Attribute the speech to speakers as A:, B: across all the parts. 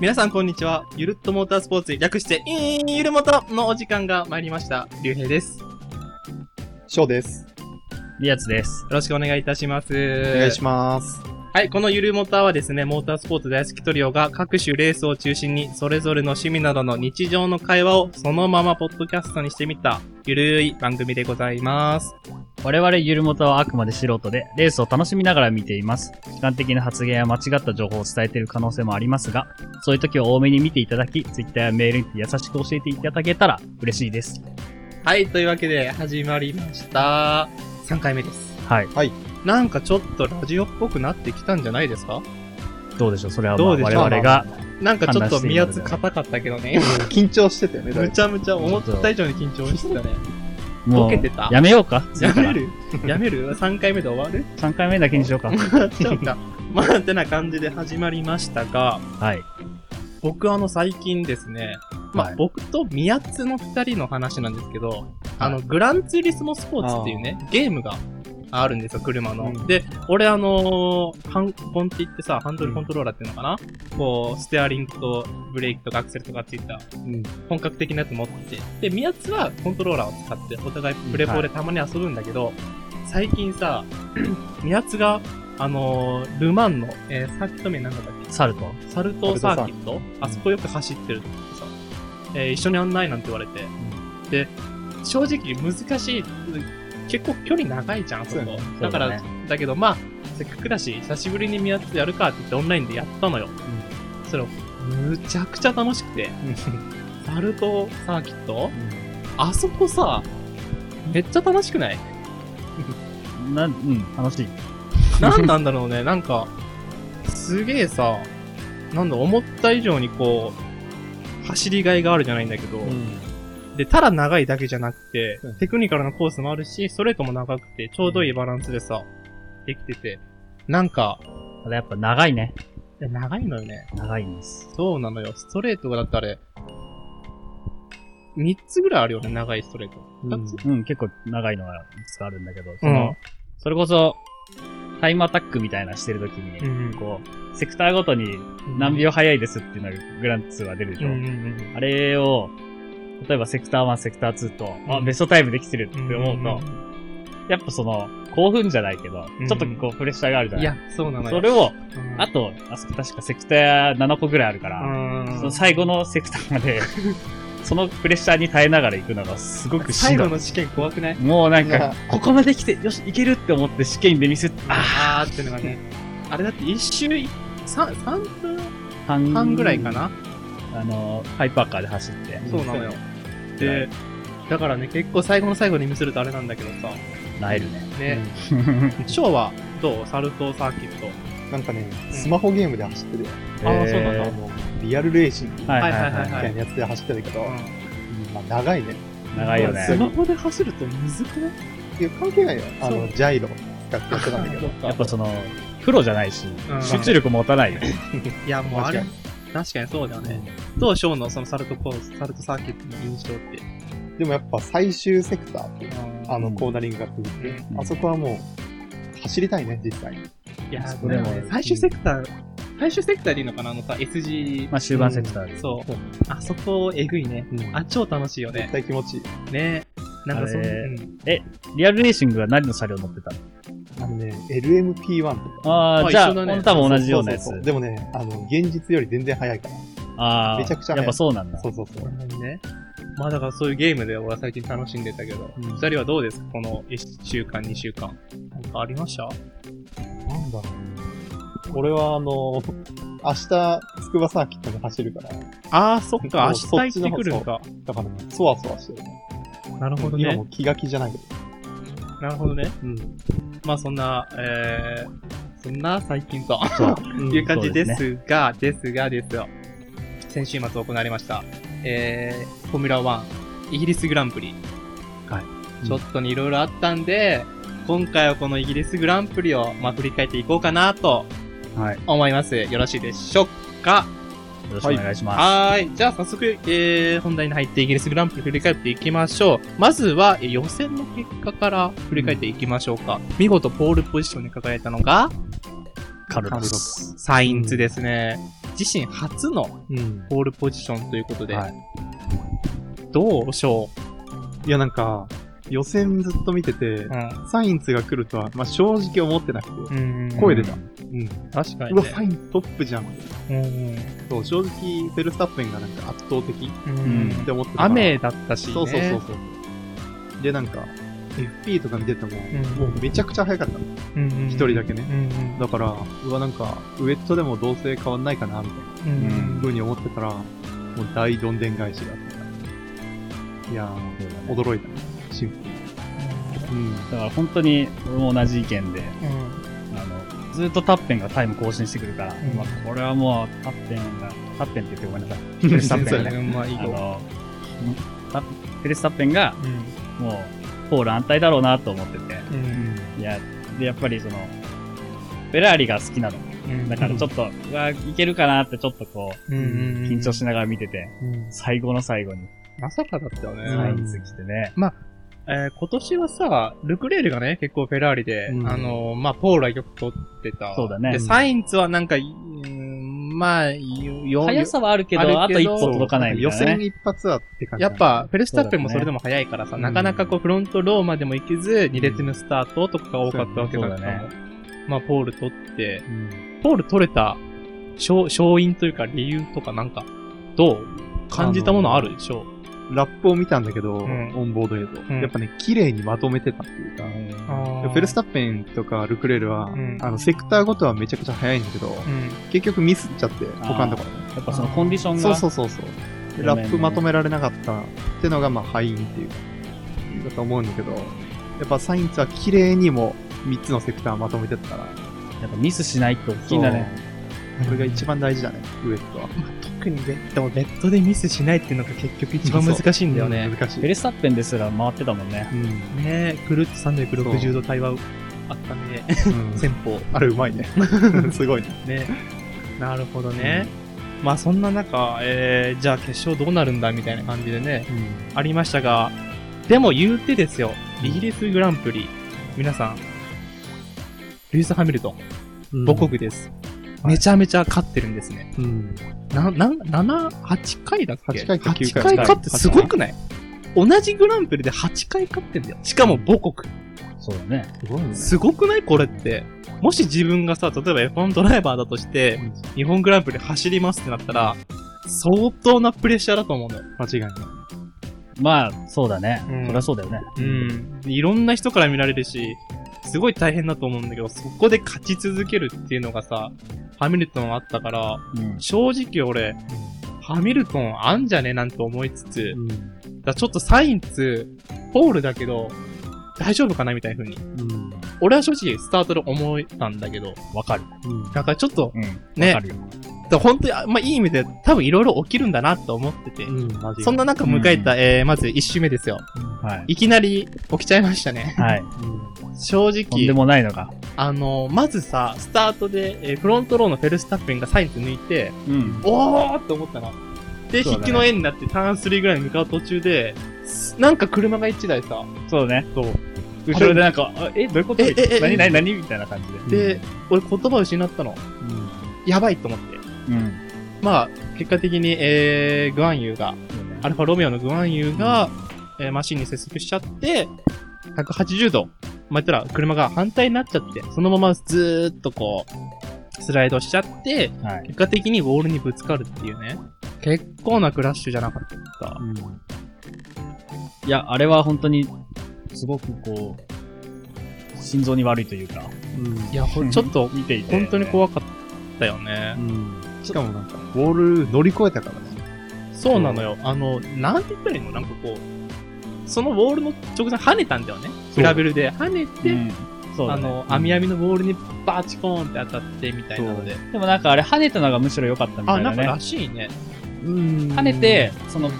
A: 皆さんこんにちは。ゆるっとモータースポーツ、略して、いーゆるもとのお時間が参りました。りゅうへいです。よ
B: 翔です。
C: リアツです。
A: ろしくお願いいたします。
B: お願いします。
A: はい、このゆるモーターはですね、モータースポーツ大好きトリオが各種レースを中心に、それぞれの趣味などの日常の会話をそのままポッドキャストにしてみた、ゆるい番組でございます。
C: 我々ゆるもとはあくまで素人で、レースを楽しみながら見ています。主観的な発言や間違った情報を伝えている可能性もありますが、そういう時は多めに見ていただき、ツイッターやメールにて優しく教えていただけたら嬉しいです。
A: はい、というわけで始まりました。3回目です。
C: はい。
A: なんかちょっとラジオっぽくなってきたんじゃないですか？
C: どうでしょう？それは、まあ、我
A: どうでしょう？
C: 々が、
A: なんかちょっと宮津
C: 判断していいので
A: 硬かったけどね。
B: 緊張してたよね、
A: むちゃむちゃ思った以上に緊張してたね。
C: もうやめようか？
A: やめる？やめる ?3 回目で終わる
C: ?3 回目だけにしようか。
A: ちょっと、まあ、てな感じで始まりましたが、
C: はい。
A: 僕あの最近ですね、まあ、
C: はい
A: 僕と宮津の二人の話なんですけど、あの、グランツーリスモスポーツっていうね、ゲームがあるんですよ、車の。
B: うん。
A: で、俺あのーハンコンって言ってさ、ハンドルコントローラーっていうのかな、こう、ステアリングとブレーキとかアクセルとかついた。
B: うん。
A: 本格的なやつ持って。て、で、宮津はコントローラーを使って、お互いプレポでたまに遊ぶんだけど、最近さ、宮津が、あのールマンの、えーサーキット名なんだったっけ？
C: サルト。
A: サルトサーキット。あそこよく走ってるってさ、えー一緒に案内なんて言われて、で、正直難しい、結構距離長いじゃん、あそこ。
B: そうだね
A: だから、
C: だ
A: だけどまあ、せっかくだし、久しぶりに宮津やるかって言ってオンラインでやったのよ。それ、むちゃくちゃ楽しくて、サルトサーキット？あそこさ、めっちゃ楽しくない？
C: な、うん、楽しい。
A: なんなんだろうね、なんか、すげえさ、なんだ、思った以上にこう、走りがいがあるじゃないんだけど、で、ただ長いだけじゃなくて
B: うん、
A: テクニカルなコースもあるし、ストレートも長くて、ちょうどいいバランスでさ、できてて、なんか、
C: ただやっぱ長いね。
A: いや長いのよね。
C: 長いんです。
A: そうなのよ。ストレートがだってあれ、3つぐらいあるよね、長いストレート。2つ、
C: うん、結構長いのがいくつかあるんだけど、そ
A: うん
C: の、それこそ、タイムアタックみたいなしてるときに、
A: うんうん
C: こう、セクターごとに何秒早いですっていうのがグランツは出るでしょ。
A: うんうんうん
C: あれを、例えばセクター1、セクター2と、あ、
A: うん
C: ベストタイムできてるって思うと、やっぱその、興奮じゃないけど、
A: うん
C: ちょっとこうプレッシャーがあるじゃない、
A: いや、そうなのよ。
C: それを、
A: うん、
C: あと、あそこ確かセクター7個ぐらいあるから、最後のセクターまで、そのプレッシャーに耐えながら行くのがすごく。
A: 最後の試験怖くない？
C: もうなんかここまで来て、よし、いけるって思って試験でミスって、あ
A: あーってのがね。あれだって一周い、三三分？
C: 半
A: 半ぐらいかな、
C: あの、ハイパーカーで走って。
A: そうなのよ。
C: は
A: で、だからね、結構最後の最後に見せるとあれなんだけどさ、
C: なえるね。
A: ね、ショーはどう？サルトサーキット。
B: なんかね、スマホゲームで走ってるよ。
A: あー。そうなんだ。
B: リアルレーシン。グみたいなやつで走ってるけど、
A: うん。
B: うんまあ長いね。
C: 長いよね。
A: ス。マホで走るとむずくない？
B: いや、関係ないよ。あの、ジャイロ。使ってやってたんだけど。
C: やっぱその、プロじゃないし、
A: うん。
C: 集中力持たないよ。
A: いや、もうあれ確かにそうだよね。どうショーのそのサルトコース、サルトサーキットの印象って。
B: でもやっぱ最終セクターっていうあの、
C: うん
B: コーナリングが続いて、
C: うん
B: あそこはもう、走りたいね、実際に。
A: いや、
C: それも
A: でもね、最終セクター、最終セクターでいいのかなあのさ、SG、
C: まあ終盤セクターで。
A: そう。あそこ、えぐいね。
B: うん
A: あ、超楽しいよね
B: 絶。対気持ちいい。
A: ねなんかその、うん
C: リアルレーシングは何の車両乗ってたの？
B: あのね、LMP1 とか。
C: ああ、
A: あ
C: じゃあ、
A: ね
C: 多分同じようなやつ
B: そそ。そでもね、あの、現実より全然速いから。
C: ああ、
B: めちゃくちゃ速い
C: やっぱそうなんだ。
B: そうそうそう。
A: ね。まあだからそういうゲームで俺は最近楽しんでたけど、
B: うん
A: 二人はどうですか？この1週間、2週間。なんかありました？
B: なんだろうね。俺はあの、明日、筑波サーキットで走るから、
A: ああ、そっか、明日行ってくるんか。
B: だからね、そわそわしてるね。
A: なるほどね
B: 今も。気が気じゃないけど。
A: なるほどね。
B: うん。
A: まあそんな、えー、そんな最近と
C: そう。
A: いう感じで
C: そう
A: すが、ですがですよ。先週末行われました。えー、フォーミュラ1、イギリスグランプリ。
C: はい。
A: ちょっとにいろいろあったんで、今回はこのイギリスグランプリを、まあ、振り返っていこうかなと
C: はい。よ
A: 思います。よろしいでしょうか
C: ろしくお願いします。
A: はーい。じゃあ早速、えー、本題に入ってイギリスグランプリ振り返っていきましょう。まずは、えー予選の結果から振り返っていきましょうか。見事ポールポジションに輝いたのが、
C: カルロス。
A: サインツですね。自身初の
B: うん。
A: ポールポジションということで、
C: はい
A: どうしょ
B: いや、なんか、予選ずっと見てて
A: う、うん。
B: サインツが来るとは、まあ、正直思ってなくて、
A: うん
B: 声出た。
C: う
B: うん。
A: 確かに、
B: うわ、
A: ね。
B: サイントップじゃん。
A: うん
B: そう、正直、フェルスタッペンがなんか圧倒的
A: うん
B: って思ってたから。
A: 雨だったし、ね。
B: そうそうそうそう。で、なんか、FP とか見てても、
A: ん
B: もうめちゃくちゃ速かったの。
A: うんうん。
B: 一人だけね
A: うんうん。
B: だから、うわ、なんか、ウェットでもどうせ変わんないかな、みたいな
A: うん
B: 風に思ってたら、もう大どんでん返しがあった。いやー、驚いたね。うん。
C: だから本当に俺も同じ意見で、
A: うん。
C: あの、ずっとタッペンがタイム更新してくるから、
A: ん。
C: まあこれはもうタッペンが、タッペンって言ってごめんなさい。フェルスタッペンがね、
A: あ
C: の、タフェルスタッペンが
A: うん
C: もう、ポール安泰だろうなと思ってて、
A: うん。
C: いや、で、やっぱりその、フェラーリが好きなの。
A: うん。
C: だからちょっと、うわ、いけるかなってちょっとこう、緊張しながら見てて、
A: うん。
C: 最後の最後に、
A: まさかだったよね。
C: サインズ来てね。
A: えー今年はさ、ルクレールがね、結構フェラーリで、
B: うん。
A: あの、まあ、ポールはよく取ってた。
C: そうだね。
A: で、サインツはなんか、うーんまあ、よ、よ
C: 速さはあるけど、
A: あ
C: と一歩届かないみ
B: 予
C: たいなね。
B: 選一発はって感じ。
A: やっ、ぱ、フェルスタッペンも
C: そ
A: れでも速いからさ、
B: うん
A: なかなかこう、フロントローまでも行けず、2列目スタートとかが多かったわけだから、
C: ね。
A: まあ、ポール取って、
B: うん。
A: ポール取れた勝勝因というか理由とかなんか、どう？感じたものあるでしょ
B: ラップを見たんだけど、
A: ん
B: オンボード映像、
A: うん
B: やっぱね、綺麗にまとめてたっていうか、
A: う
B: フェルスタッペンとかルクレールは、
A: うん
B: あの、セクターごとはめちゃくちゃ速いんだけど、
A: うん。
B: 結局ミスっちゃって、他のところね。
C: やっぱそのコンディションが、
B: そうそうそうそう。でラップまとめられなかったってのが、まあ、敗因っていうか、だと思うんだけど、やっぱサインツは綺麗にも3つのセクターまとめてたから、
C: やっぱミスしないって大きいんだね。
B: これが一番大事だね、ウエットは。
A: 特にベッド、ベッドでミスしないっていうのが結局一番難しいんだよね。
B: 難しい。
C: フェルスタッペンですら回ってたもんね。
B: うん。
A: ねえ、くるっと360度対話あったね。
B: うん
A: 戦法。
B: あれうまいね。すごいね。
A: ね。なるほどね。まあそんな中、えー、じゃあ決勝どうなるんだみたいな感じでね、ありましたが、でも言うてですよ、イギリスグランプリ、皆さん、ルイス・ハミルトン、
B: うん
A: 母国です。めちゃめちゃ勝ってるんですね。
B: うん。
A: な、な、7、8回だっけ
B: ？8回か9
A: 8
B: 回
A: 回勝ってすごくない？同じグランプリで8回勝ってんだよ。しかも母国。
C: そうだね。
B: すごいね。
A: すごくない？これって。もし自分がさ、例えば F1 ドライバーだとして、日本グランプリ走りますってなったら、相当なプレッシャーだと思うのよ。
B: 間違いない。
C: まあ、そうだね。
A: うん
C: そりゃそうだよね。
A: うん。でいろんな人から見られるし、すごい大変だと思うんだけど、そこで勝ち続けるっていうのがさ、ハミルトンあったから、
C: うん。
A: 正直俺、ハミルトンあんじゃねなんて思いつつ、
B: うん。
A: だちょっとサインツ、ポールだけど、大丈夫かなみたいな風に。
B: うん。
A: 俺は正直スタートで思ったんだけど、
C: わかる。
B: うん。
A: だからちょっと、
C: うん。
A: ね。本当に、あまあいい意味で多分いろいろ起きるんだなと思ってて、
B: うん、
A: そんな中迎えた、えー、まず1周目ですよ。
C: はい。
A: いきなり起きちゃいましたね。
C: はい。
B: うん。
A: 正直、
C: とんでもないのが。
A: あの、まずさ、スタートで、えーフロントローのフェルスタッペンがサインズ抜いて、
C: うん。
A: おーって思ったの。で、
C: ね
A: 引きの絵になってターン3ぐらいに向かう途中で、すなんか車が1台さ、
C: そうだね。
A: そう。
C: 後ろでなんか、あえ、どういうこと？何？何？何？みたいな感じで。
A: で、俺言葉失ったの。やばいと思って。
C: うん。
A: まあ、結果的に、えー、グアンユーが、アルファロメオのグアンユーが、えーマシンに接触しちゃって、180度、まあ、言ったら車が反対になっちゃって、そのままずーっとこう、スライドしちゃって、
C: はい。
A: 結果的にウォールにぶつかるっていうね。結構なクラッシュじゃなかった。
C: いや、あれは本当に、すごくこう、心臓に悪いというか、
B: うん。
A: いや、ほちょっと、
C: 見ていて。
A: 本当に怖かったよね
B: う。ん。しかもなんか、ボール乗り越えたからね。
A: そうなのよ。あの、なんて言ったらいいのなんかこう、そのウォールの直前跳ねたんだよね。グラベルで跳ねて、
C: うん。そうだね。
A: あの、網網のボールにバーチコーンって当たってみたいなので。
C: でもなんかあれ跳ねたのがむしろ良かったみた
A: あ、
C: いなんね
A: なから。しいね。
B: うん
C: 跳ねて、その、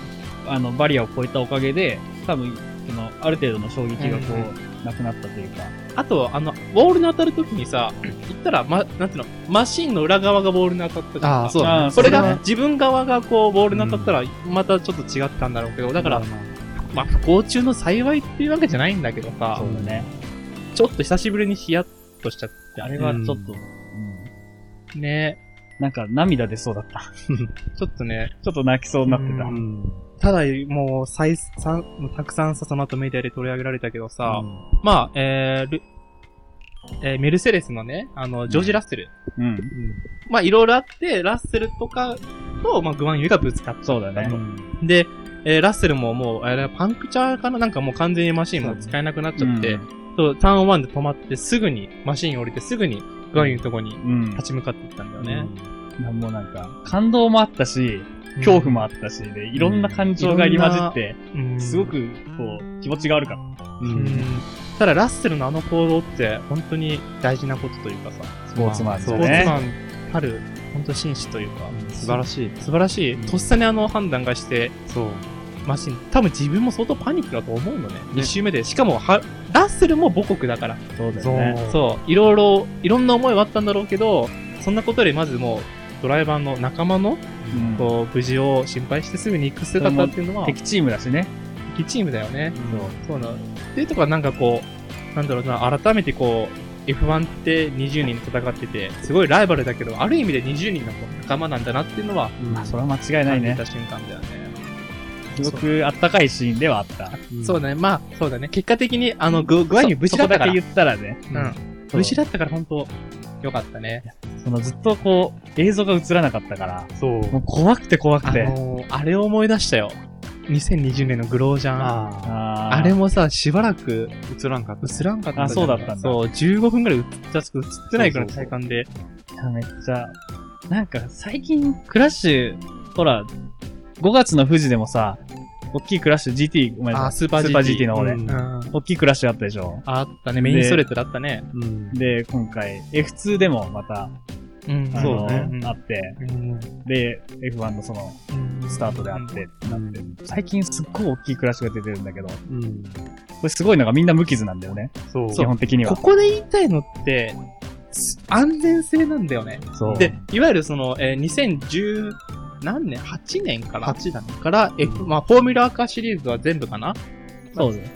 C: あの、バリアを越えたおかげで、多分、その、ある程度の衝撃がこ
A: うん
C: う、なくなったというか。
A: あと、あの、ウォールに当たるときにさ、言ったら、ま、なんていうの、マシンの裏側がボールに当たったじゃん
B: ああ、そう
C: あ
B: だね。
C: ーそれ
A: が自分側がこう、ボールに当たったら、またちょっと違ったんだろうけど、だから、まあ、不幸中の幸いっていうわけじゃないんだけどさ
C: そ、うだね。
A: ちょっと久しぶりにヒヤッとしちゃって、あれはちょっと、
C: うん
A: ね。
C: なんか涙出そうだった。
A: ちょっとね、
C: ちょっと泣きそうになってた。
B: うん。
A: ただ、もう、再三、もうたくさんさ、その後メディアで取り上げられたけどさ、まあ、えールえーメルセデスのね、あの、ジョージ・ラッセル。
C: うん。
A: まあ、いろいろあって、ラッセルとかと、まあ、グワンユイがぶつかった。
C: そうだね。
A: で、えーラッセルももう、あれ、パンクチャーかな？なんかもう完全にマシンも使えなくなっちゃって、そうターン1で止まって、すぐに、マシン降りて、すぐに、グワンユイのとこに
C: うん。
A: 立ち向かっていったんだよね。
C: もうなんか、感動もあったし、恐怖もあったし、で、いろんな感情が入り混じって、
A: うん
C: すごく、こう、気持ちが悪かった。
A: ただ、ラッセルのあの行動って、本当に大事なことというかさ、
C: スポーツマン
A: ス。ポーツマンたる、本当紳士というか、
B: 素晴らしい。
A: 素晴らしい。とっさにあの判断がして、
B: そう。
A: マシン、多分自分も相当パニックだと思うのね。
B: ね
A: 2周目で。しかも、は、ラッセルも母国だから。
C: そうだよね。
A: そう。いろいろ、いろんな思いはあったんだろうけど、そんなことよりまずもう、ドライバーの仲間の、
C: うん
A: こう、無事を心配してすぐに行く姿っていうのは、
C: 敵チームだしね。
A: 敵チームだよね。
C: そう。
A: そうな。っていうとこはなんかこう、なんだろうな、改めてこう、F1 って20人戦ってて、すごいライバルだけど、ある意味で20人の仲間なんだなっていうのは、
C: まあ、それは間違いないね
A: た。瞬間だよね。
C: すごくあったかいシーンではあった。
A: そうだね。まあ、そうだね。結果的に、あの、ぐ、具合に無事だったから。
C: そこだけ言ったらね。
A: うん。
C: そう
A: 無事だったから本当よかったね。
C: そのずっとこう、映像が映らなかったから、
B: そう。
C: もう怖くて怖く
A: あ
C: て。
A: のー、あれを思い出したよ。2020年のグロージャン。あ
B: あ
A: れもさ、しばらく
B: あ、映らんかった。
A: 映らんかった
C: あそうだったんだ
A: そう、15分くらい映った、映ってないくらいの体感で。
C: いやめっちゃ、なんか最近クラッシュ、ほら、5月の富士でもさ、大きいクラッシュ GT、ごめんなさい。
A: あスーパー GT
C: スーパー GT の方で。
B: うん
A: うん。
C: 大きいクラッシュあったでしょ。
A: あったね。メインストレートだったね。
B: うん。
C: で、今回 F2 でもまた、
A: うん
B: そうね
A: うん
C: あって、
A: うん
C: で、F1 のその、スタートであってってなって、最近すっごい大きいクラッシュが出てるんだけど、こ
B: うん。
C: れすごいのがみんな無傷なんだよね。
B: そう。
C: 基本的には。
A: ここで言いたいのって、す安全性なんだよね。
C: そう。
A: で、いわゆるその、えー2010何年 ?8 年から
B: 8だね。
A: から、F、まあ、フォーミュラーカーシリーズは全部かな？
C: そうです。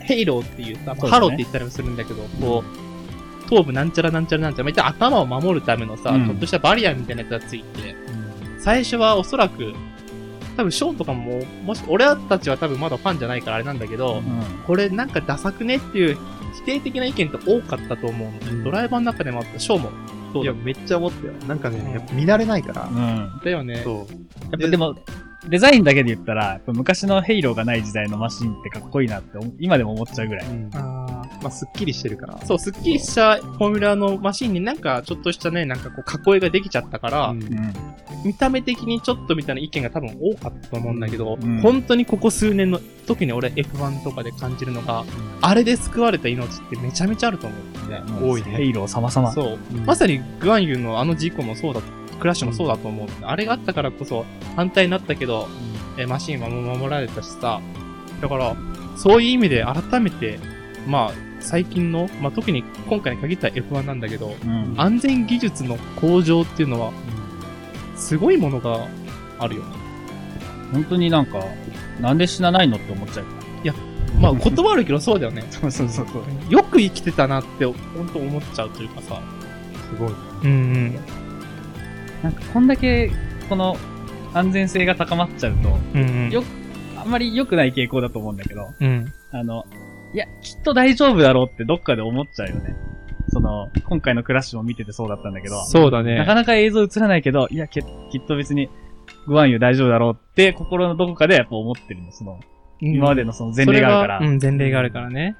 A: ヘイローっていうさ、
C: そうだね。
A: ハローって言ったりもするんだけど、こう、頭部なんちゃらなんちゃらなんちゃら、まあ、頭を守るためのさ、
C: うん。
A: ちょっとしたバリアみたいなやつがついて、最初はおそらく、多分ショーンとかも、もし、俺たちは多分まだファンじゃないからあれなんだけど、
C: うん。
A: これなんかダサくね？っていう否定的な意見って多かったと思うので、
B: うん。
A: ドライバーの中でもあった、ショーも。そうだ
B: いや、めっちゃ思ったよ。なんかね、やっぱ見慣れないから。
C: うん。
A: だよね。
B: そう。
C: やっぱでも、デザインだけで言ったら、やっぱ昔のヘイローがない時代のマシンってかっこいいなって思今でも思っちゃうぐらい。
B: うん。
A: あ
B: まあ、すっきりしてるから。
A: ーそう、すっきりしたフォーミュラーのマシンになんかちょっとしたね、なんかこう囲いができちゃったから、
B: うん
C: うん。
A: 見た目的にちょっとみたいな意見が多分多かったと思うんだけど、
C: うん
A: 本当にここ数年の時に俺 F1 とかで感じるのが、あれで救われた命ってめちゃめちゃあると思うんだよね。
B: 多いね
C: ヘイロー様々。
A: そう。
B: うん
A: まさにグアンユンのあの事故もそうだ、クラッシュもそうだと思う。あれがあったからこそ反対になったけど、えマシンはもう守られたしさ。だから、そういう意味で改めて、まあ、最近の、まあ特に今回に限った F1 なんだけど、
C: うん。
A: 安全技術の向上っていうのは、すごいものがあるよね。
C: 本当になんか、なんで死なないのって思っちゃう。
A: まあ言葉悪いけどそうだよね。
C: そうそうそうそう。
A: よく生きてたなって、本当思っちゃうというかさ。
B: すごい。
A: うんうん。
C: なんかこんだけ、この安全性が高まっちゃうと、
A: うんうん。
C: よあんまり良くない傾向だと思うんだけど、
A: うん。
C: あの、いや、きっと大丈夫だろうってどっかで思っちゃうよね。その、今回のクラッシュも見ててそうだったんだけど、
A: そうだね。
C: なかなか映像映らないけど、いや、ききっと別に、グワンユ大丈夫だろうって心のどこかでやっぱ思ってるの。その、今までのその前例があるから。
A: うん、前例があるからね。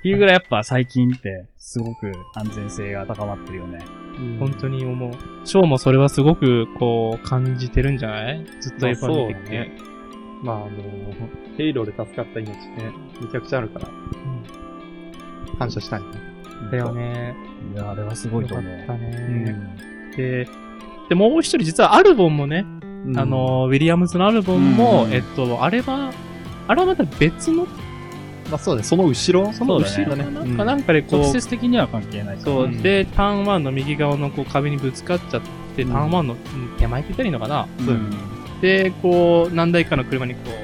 C: っていうぐらいやっぱ最近って、すごく安全性が高まってるよね。
A: 本当に思う。ショーもそれはすごく、こう、感じてるんじゃない？ずっと
B: まあ
A: F1 見てきて。
B: まあ、あの、ヘイローで助かった命ね、めちゃくちゃあるから、感謝したいね。
A: だよね。
C: いや、あれはすごいと思う。
A: よかった
C: う
A: ね。
C: ん。
A: で、で、もう一人実はアルボンもね、
B: うん。
A: あ、の、ウィリアムズのアルボンも、
C: うん。
A: えっと、あれは、あれはまた別の、
B: まあそうだね、その後ろ？
A: その後ろ
B: ね。うん。
A: なん。かなんかでこう、
C: 直接的には関係ないから
A: そう、
B: うん。
A: で、ターン1の右側のこう壁にぶつかっちゃって、
B: うん。
A: ターン1のうん手前って言ったらいいのかな、
C: うん。
A: で、こう、何台かの車にこう、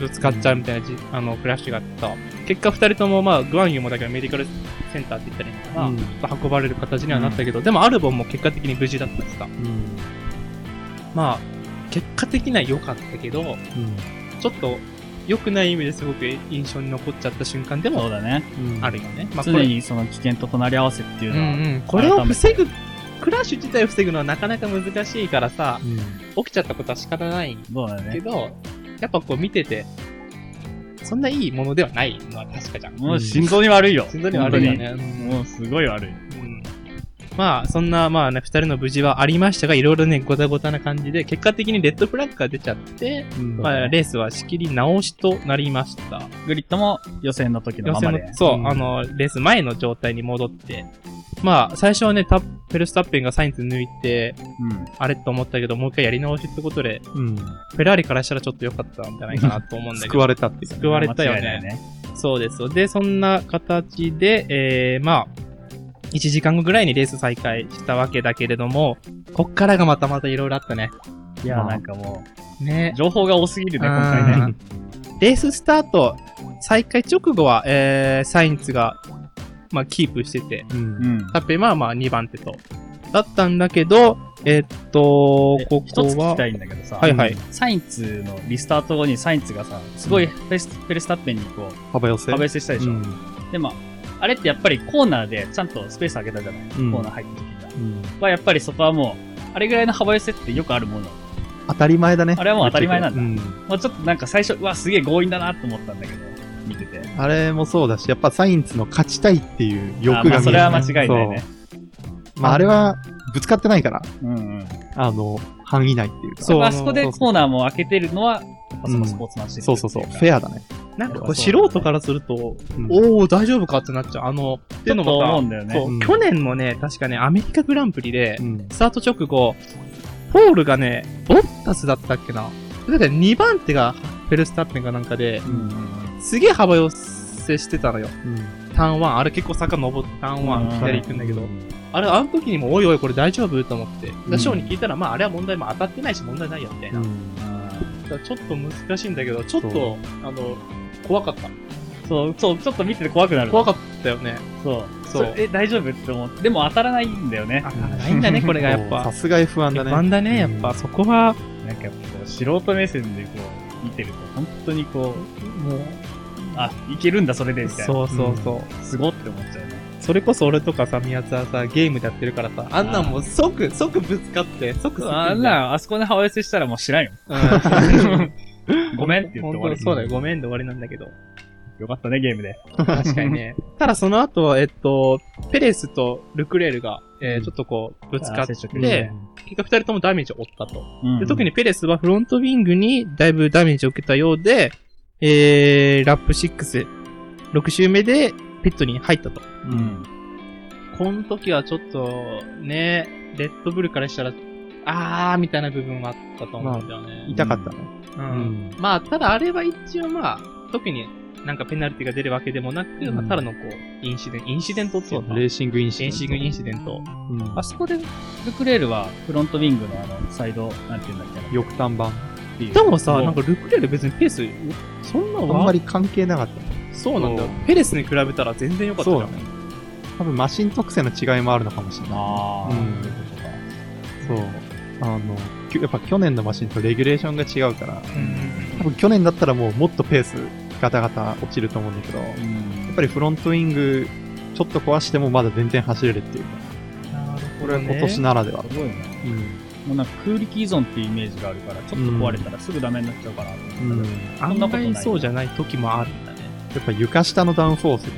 A: ぶつかっちゃうみたいなじ、あの、クラッシュがあった。結果二人とも、まあ、グアンユもだけどメディカルセンターって言ったらいいのから、
B: うん
A: 運ばれる形にはなったけど、でもアルボンも結果的に無事だったしさ。
B: うん。
A: まあ、結果的には良かったけど、
B: うん。
A: ちょっと良くない意味ですごく印象に残っちゃった瞬間でも
C: そうだね。
B: うん。
A: あるよね。まあ、こ
C: 常
A: れ
C: にその危険と隣り合わせっていう
A: うん
C: のは、
A: うん、これを防ぐ、クラッシュ自体を防ぐのはなかなか難しいからさ、
B: うん。
A: 起きちゃったことは仕方ない
C: そうだね。
A: やっぱこう見てて、そんないいものではないのは確かじゃん。
C: もう心臓に悪いよ。
A: 心臓に悪いよね。
C: もうすごい悪い。
A: うんまあ、そんな、まあね、二人の無事はありましたが、いろいろね、ごたごたな感じで、結果的にレッドフラッグが出ちゃって、
B: うん。
A: まあ、レースは仕切り直しとなりました。
C: グリッドも予選の時の
A: 予選の
C: ままで。、
A: そう、
B: うん
A: あの、レース前の状態に戻って、まあ、最初はね、タフェルスタッペンがサインズ抜いて、
C: うん。
A: あれと思ったけど、もう一回やり直しってことで、
B: うん。
A: フェラーリからしたらちょっと良かったんじゃないかなと思うんだけど。
B: 救われたってね。
A: 救われたよ
C: 間違いない
A: ね。そうです。で、そんな形で、えー、まあ、1時間後ぐらいにレース再開したわけだけれども、こっからがまたまたいろいろあったね。
C: いや、
B: まあ
C: なんかも
A: ね
C: う、。情報が多すぎるね、今回ね。
A: うんレーススタート、再開直後は、えー、サインツが、まあ、キープしてて、
B: うん。
C: うん。
A: タッペはまあ2番手と。だったんだけど、えっと、
C: え
A: ここは
C: 一つ聞きた、いんだけどさ、
A: はいはい。
C: サインツのリスタート後にサインツがさ、すごいフェスフェルスタッペンにこう、
B: 幅寄せ？
C: 壁寄せしたでしょ。
B: うん。
C: でも、あれってやっぱりコーナーでちゃんとスペース開けたじゃない、
B: うん
C: コーナー入った時が。
B: うん。
C: はやっぱりそこはもう、あれぐらいの幅寄せってよくあるもの。
B: 当たり前だね。
C: あれはもう当たり前なんだ
B: うん。
C: まあちょっとなんか最初、うわ、すげえ強引だなと思ったんだけど、見てて。
B: あれもそうだし、やっぱサインツの勝ちたいっていう欲
C: あ
B: が見える。
C: まあそれは間違いないね。
B: まああれは、ぶつかってないから、
C: うんうん。
B: あの、範囲内っていうか。
A: そう
C: まああそこでコーナーも開けてるのは、やっぱそのスポーツマンシップ
B: そうそうそう。フ
C: ア。
B: ェアだね。
A: なんかこう素人からすると、
B: うん
A: おー、大丈夫かってなっちゃう。あの、っていうのも
C: 思うんだよね。
A: そう、
B: うん
A: 去年もね、確かね、アメリカグランプリで
B: う、ん。
A: スタート直後、ポールがね、ボッタスだったっけな。だって2番手がフェルスタッペンかなんかで
C: う、ん。
A: すげえ幅寄せしてたのよ。
B: うん。
A: ターン1、あれ結構坂登ってターン
C: うん
A: 1左行くんだけど、あれ、あの時にも、おいおい、これ大丈夫？と思って。
B: う
A: ショーに聞いたら、まあ、あれは問題も当たってないし問題ないよ、みたいな。
B: うん。
A: だからちょっと難しいんだけど、ちょっ
B: そ
A: と、あの、怖かった。
C: そう、そう、ちょっと見てて怖くなる。
A: 怖かったよね。
C: そう。
A: そう
C: それえ、大丈夫って思って。でも当たらないんだよね。
A: 当たらないんだね、これがやっぱ
B: さ。すが F1 だね。
A: 不安だね、やっぱ。そこは、
C: なんかこう、素人目線でこう、見てると、本当にこう、
A: もう、
C: あ、いけるんだ、それで、みたいな。
A: そうそうそう。
C: すごって思っちゃうね。
A: それこそ俺とかさ、宮津はさ、ゲームでやってるからさ、あんなんもう即、即ぶつかって、即
C: あんな、あそこで幅寄せしたらもう知らんよ。
A: うん
C: ごめんって言って終わり。
A: 本当そうだよ、ごめんで終わりなんだけど。
C: よかったね、ゲームで。
A: 確かにね。ただその後、えっと、ペレスとルクレールが、えー、
B: うん
A: ちょっとこう、ぶつかって、結果二人ともダメージを負ったと。
C: うん
A: で特にペレスはフロントウィングにだいぶダメージを受けたようで、えー、ラップ6、6周目でピットに入ったと。
C: うん。
A: この時はちょっと、ね、レッドブルからしたら、あーみたいな部分はあったと思うんだよね。
B: 痛かったね。
A: うん
B: うん
A: まあ、ただあれは一応まあ、特になんかペナルティが出るわけでもなく、
B: うん
A: まあ、ただのこう、インシデント、インシデントっていう
B: レーシングインシデント。
A: レーシングインシデント。
B: うん
C: あそこで、ルクレールはフロントウィングのあの、サイド、なんていうんだっけな。
B: 翼端板。
C: っていう
A: でもさ、なんかルクレール別にペース、そんな
B: あん
A: わ
B: まり関係なかった。
A: そうなんだ。ペレスに比べたら全然良かったじゃん。
B: そうだね多分マシン特性の違いもあるのかもしれない。
C: ああ、
B: うん
C: そういうことか。
B: そう。あの、やっぱ去年のマシンとレギュレーションが違うから、
A: うん
B: 多分去年だったらもうもっとペースガタガタ落ちると思うんだけど、や
C: うん
B: っぱりフロントウィングちょっと壊してもまだ全然走れるっていうか、これは今年ならでは。
C: すごいね。
B: うん。
C: もうなんか空力依存っていうイメージがあるから、ちょっと壊れたらすぐダメになっちゃうかなと思ったけど。
B: うん。
A: 案
C: そんなことない
A: 外そうじゃない時もあるんだね。
B: やっぱ床下のダウンフォース、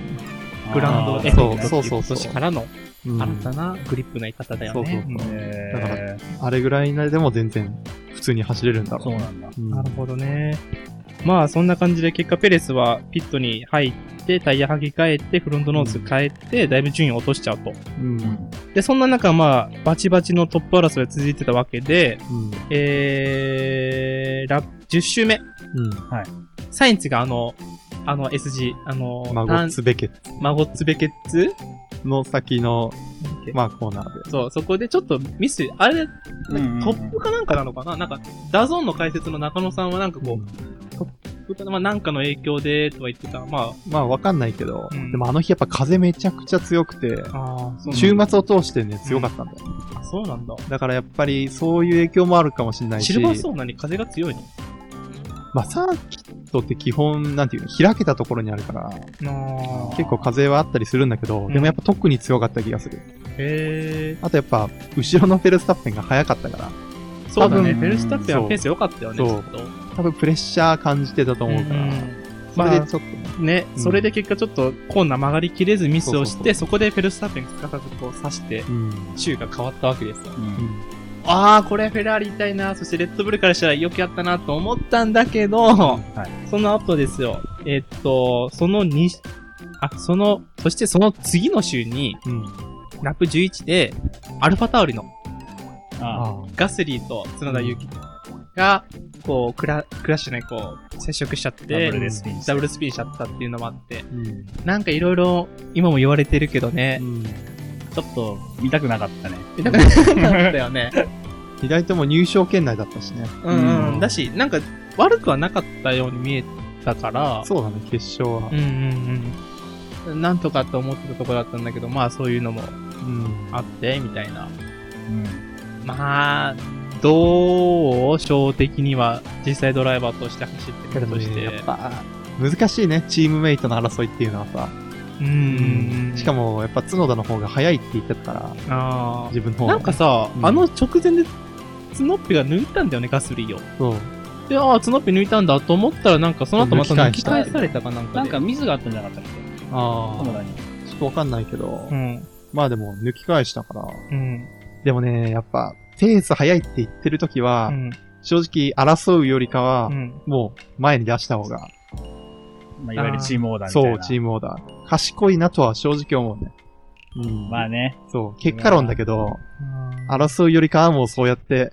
A: グラウンド
B: そうそうそうそう
A: 今年からの
B: うん
A: 新たなグリップの言い方だよね。
B: そうそうそう
C: え
B: だから
C: ー
B: あれぐらいでも全然普通に走れるんだろう。
C: そうなんだ。
B: うん
A: なるほどね。まあ、そんな感じで結果ペレスはピットに入って、タイヤ履き替えて、フロントノーズ変えて、だいぶ順位を落としちゃうと。
B: うん。
A: で、そんな中、まあ、バチバチのトップ争いが続いてたわけで、
B: うん。
A: えー、ラ10周目、
B: うん。
A: サインツがあの、あの SG、あの、
B: マゴッツベケッツ
A: マゴッツベケッツ
B: の先の、
A: ま
B: まあコーナーで。
A: そう、そこでちょっとミス、あれ、
C: うんうんうん。
A: トップかなんかなのかな？なんか、 DAZN の解説の中野さんはなんかこう、まあなんかの影響で、とは言ってた。ま
B: まあわかんないけど、
A: うん。
B: でもあの日やっぱ風めちゃくちゃ強くて、
A: あ、
B: 週末を通してね、強かったんだよ。
A: あそうなんだ。
B: だからやっぱりそういう影響もあるかもしれないし、
A: シルバーストーンなに風が強いの？
B: まあサーキットって基本、なんていうの、開けたところにあるから、
A: あ
B: 結構風はあったりするんだけど、
A: ん
B: でもやっぱ特に強かった気がする。
A: へえ。
B: あとやっぱ、後ろのフェルスタッペンが速かったから、
A: そうだね。フェルスタッペンはペース良かったよね、ち
B: そう
A: ょっと。
B: 多分プレッシャー感じてたと思うから、それでちょっとね、
A: それで結果ちょっとコーナー曲がりきれずミスをして、
B: そ
A: こでフェルスタッペンがすかさずこう刺して、
B: うん。
A: 周が変わったわけですよ。
C: うん
B: うん
A: ああ、これフェラーリ痛いな、そしてレッドブルからしたらよくやったなと思ったんだけど、
C: はい。
A: その後ですよ。えっと、その2、あ、その、そしてその次の週に、
B: うん。
A: ラップ11で、アルファタオリの
C: あ
B: あ
A: ガスリーと角田祐希が、こう、クラ、クラッシュね、こう、接触しちゃって、
C: ダブルでスピンして
A: ダブルスピンしちゃったっていうのもあって、
B: うん。
A: なんかいろいろ、今も言われてるけどね、
B: うん。
C: ちょっと見たくなかったね。
A: 見たくなかったよね。
B: 二人とも入賞圏内だったしね。
A: うんうん。
B: うん
A: だし、なんか、悪くはなかったように見えたから、
B: そうだね、決勝は
A: う。んうんうん。なんとかって思ってたとこだったんだけど、まあそういうのも
B: うん。
A: あって、みたいな。
C: うん。
A: まあ、どう小的には実際ドライバーとして走ってるとして。
B: やっぱ、難しいね、チームメイトの争いっていうのはさ。
A: うん。
B: しかも、やっぱ角田の方が早いって言ってたから、
A: あ
B: 自分の方。
A: なんかさ、
B: うん
A: あの直前で、ツノッピが抜いたんだよね、ガスリーを。
B: そう。
A: で、ああ、ツノッピ抜いたんだと思ったら、なんかその後また抜き
B: 返
A: されたかなんかで。
C: なんかミスがあったんじゃなかったっけ？
B: あ
C: 友田に。
B: ちょっとわかんないけど、
A: うん。
B: まあでも、抜き返したから。
A: うん。
B: でもね、やっぱ、ペース早いって言ってる時は、
A: うん。
B: 正直争うよりかは、
A: うん。
B: もう前に出した方が、
C: まあ、いわゆるチームオーダーみたいな。
B: そう、チームオーダー。賢いなとは正直思うね。うん。
C: まあね。
B: そう、結果論だけど、争うよりかはもうそうやって、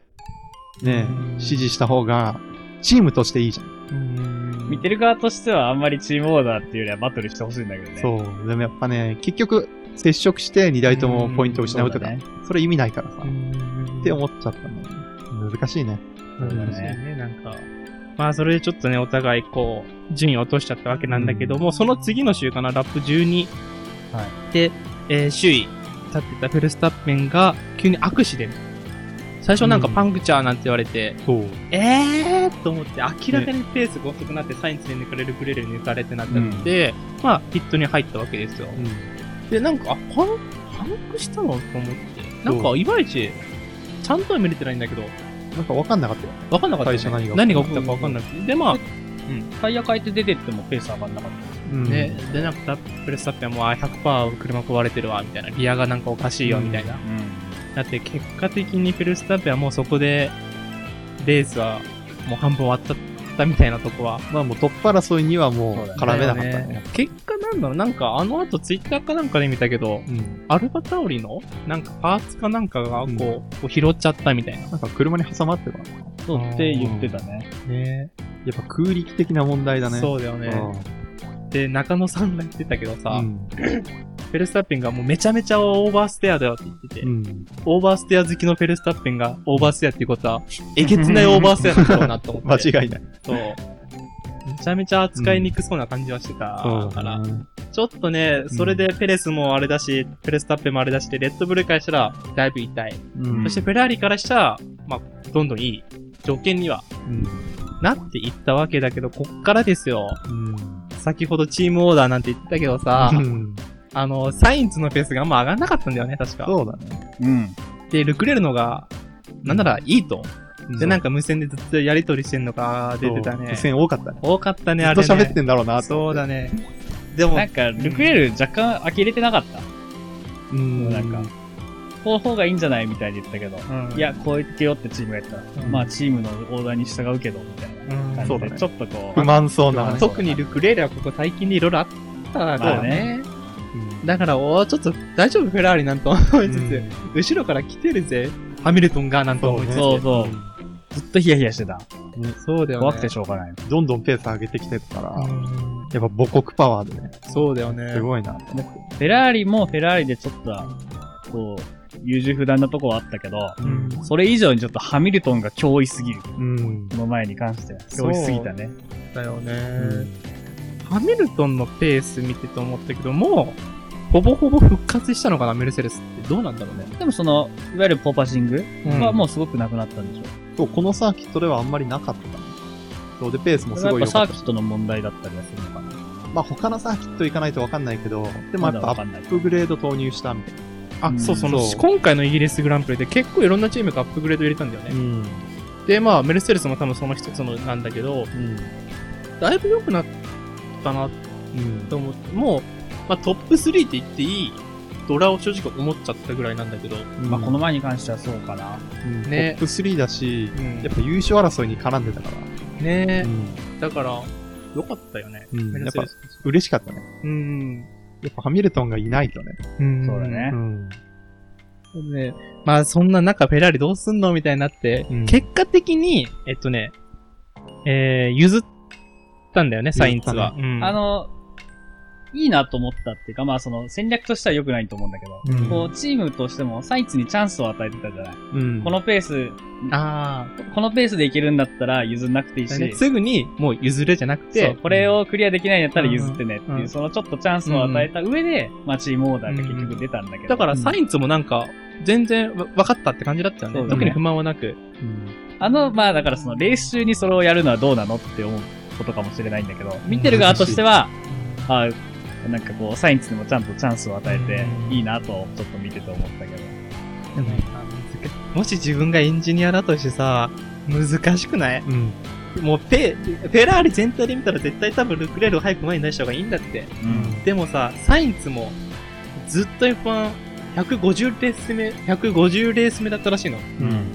B: ね
A: うん、
B: 指示した方が、チームとしていいじゃん。
A: うん。
C: 見てる側としてはあんまりチームオーダーっていうよりはバトルしてほしいんだけどね。
B: そう。でもやっぱね、結局、接触して2台ともポイントを失うとか、
C: そね
B: それ意味ないからさ。
A: うん。
B: って思っちゃったね。難しいね。
A: そうだ
C: そうだ
A: ね。
C: ね
A: なんか。まあ、それでちょっとね、お互いこう、順位を落としちゃったわけなんだけども、その次の週かな、ラップ12。
C: はい。
A: で、えー、首位、立ってたフェルスタッペンが、急にアクシデント。最初なんか
B: うん
A: パンクチャーなんて言われて、
B: そう。
A: えーと思って、明らかにペースが遅くなって、サインツで抜かれる、ブレレ抜かれてなっちゃって、まあ、ヒットに入ったわけですよ。
B: うん。
A: で、なんか、あ、パン、パンクしたの？と思って。なんか、いまいち、ちゃんとは見れてないんだけど、
B: なんかわかんなかったよ。
A: わかんなかった、ね。
B: 最初何が
A: 何が起きたかわかんなくて。で、まあ、
C: タイヤ変えて出てってもペース上がんなかっ
B: うん。
A: ね、で、なんか、プレスタッペンも、あ、100%車壊れてるわ、みたいな。リアがなんかおかしいよ、みたいな。
C: た。
A: だって、結果的にペルスタッペンはもうそこで、レースは、もう半分終わっちゃったみたいなとこは。
B: まあもうトップ争いにはもう絡めなかった
A: だよ
B: ね。
A: 結果なんだろう、なんかあの後ツイッターかなんかで見たけど、
B: うん。
A: アルファタオリのなんかパーツかなんかがこう、
B: うん
A: こう拾っちゃったみたいな。
B: なんか車に挟まってたのかな
C: そうって言ってたね。
A: ね
B: やっぱ空力的な問題だね。
A: そうだよね。で、中野さんが言ってたけどさ、
B: うん。
A: フェルスタッペンがもうめちゃめちゃオーバーステアだよって言ってて、
B: うん。
A: オーバーステア好きのフェルスタッペンがオーバーステアっていうことは、えげつないオーバーステアなんだろうなと思って。
B: 間違いない。
A: そう。めちゃめちゃ扱いにくそうな感じはしてたから、
B: ね
A: ちょっとね、それでペレスもあれだし、ペレスタッペンもあれだしで、レッドブルからしたら、だいぶ痛い。
B: うん
A: そしてフェラーリからしたら、まあ、どんどんいい条件には
B: うん。
A: なっていったわけだけど、こっからですよ。
B: うん。
A: 先ほどチームオーダーなんて言ってたけどさ、
B: うん
A: あの、サインズのペースがあんま上がんなかったんだよね、確か。
B: そうだね。
C: うん。
A: で、ルクレルのが、なんならいいと。で、なん
B: か
A: か無線でずっとやりとりしてんのが出てたね
B: 付。箋多かったね。
A: 多かったね、
B: ずっと
A: あれね。
B: 喋ってんだろうな
A: そうだ
B: ね。
A: ね。でも
C: な、んか、ルクエル若干呆れてなかった。
B: うん。
C: なんかこう方がいいんじゃないみたいに言ったけど。
A: うん
C: いや、こう言ってよってチームがやったら、
A: うん
C: まあチームのオーダーに従うけど、みたいな
A: うん
C: 感じで、
B: そうだね
C: ちょっとこう、
B: 不満そうな。
A: 特にルクレールはここ最近でいろいろあったから
C: まあ
A: ね。
C: ね
B: うん
A: だから、おーちょっと大丈夫フェラーリなんと思いつつ、後ろから来てるぜ。ハミルトンがなんと思いつつ。
C: そうそうずっとヒヤヒヤしてた。
A: そうだよね。
C: 怖くてしょうがない。
B: どんどんペース上げてきてるから、
A: うん
B: やっぱ母国パワーでね、
A: そうだよね。
B: すごいな。
C: フェラーリもフェラーリでちょっとは、こう、優柔不断なとこはあったけど、
B: うん。
C: それ以上にちょっとハミルトンが脅威すぎる。
B: うん。
C: この前に関しては。脅威すぎたね。
A: だよね、
B: うん
A: ハミルトンのペース見てて思ったけど、もう、ほぼほぼ復活したのかな、メルセデスって。どうなんだろうね。
C: でもその、いわゆるポパシング
A: うん
C: はもうすごくなくなったんでしょ。
B: そう、このサーキットではあんまりなかった。そうで、ペースもす
C: それはやっぱサ
B: ごい良かった
C: ーキットの問題だったりはするのかな。
B: まあ他のサーキット行かないとわかんないけど、でもやっぱア
C: まだわかんない
B: ップグレード投入したみたいな。
A: あ、
C: うん
A: そう、その、
B: そう
A: 今回のイギリスグランプリで結構いろんなチームがアップグレード入れたんだよね。
B: ん。
A: で、まあ、メルセデスも多分その一つのなんだけど、
B: うん。
A: だいぶ良くなったな
B: うん。
A: と思って、もう、まあ、トップ3って言っていいドラを正直思っちゃったぐらいなんだけど、
C: まあこの前に関してはそうかな。
B: うん
A: ね
B: トップ3だし、
A: うん
B: やっぱ優勝争いに絡んでたから。
A: ね
B: うん。
A: だから、良かったよね。
B: うん
A: メルセデス
B: 嬉しかったね。
A: うん。
B: やっぱハミルトンがいないとね。
A: うん
C: そうだね
B: うん。
A: ね、まあそんな中フェラーリどうすんのみたいになって、
B: うん
A: 結果的に、えっとね、えー、譲ったんだよね、サインツは。うん
C: あ、の、いいなと思ったっていうか、まあその戦略としては良くないと思うんだけど、
B: うん。
C: こうチームとしてもサインツにチャンスを与えてたじゃない？
B: うん。
C: このペース、
A: あ
C: このペースでいけるんだったら譲んなくていい
A: あ、
C: し、
A: ね、すぐにもう譲れじゃなくて、
C: これをクリアできないんだったら譲ってねっていう、
A: うん。
C: そのちょっとチャンスを与えた上で、まあチームオーダーが結局出たんだけど。
A: だからサインツもなんか、全然わ分かったって感じだったよね。
C: ね。
A: 特に不満はなく。
B: うん。
C: あの、まあだからそのレース中にそれをやるのはどうなのって思うことかもしれないんだけど、見てる側としては、あなんかこう、サインツにもちゃんとチャンスを与えて
A: うん
C: いいなと、ちょっと見てて思ったけど。
A: でももし自分がエンジニアだとしてさ、難しくない？
B: うん。
A: もうペ、フェラーリ全体で見たら絶対多分ルクレールを早く前に出した方がいいんだって。
C: うん。
A: でもさ、サインツもずっと F1、150レース目、150レース目だったらしいの。
C: うん。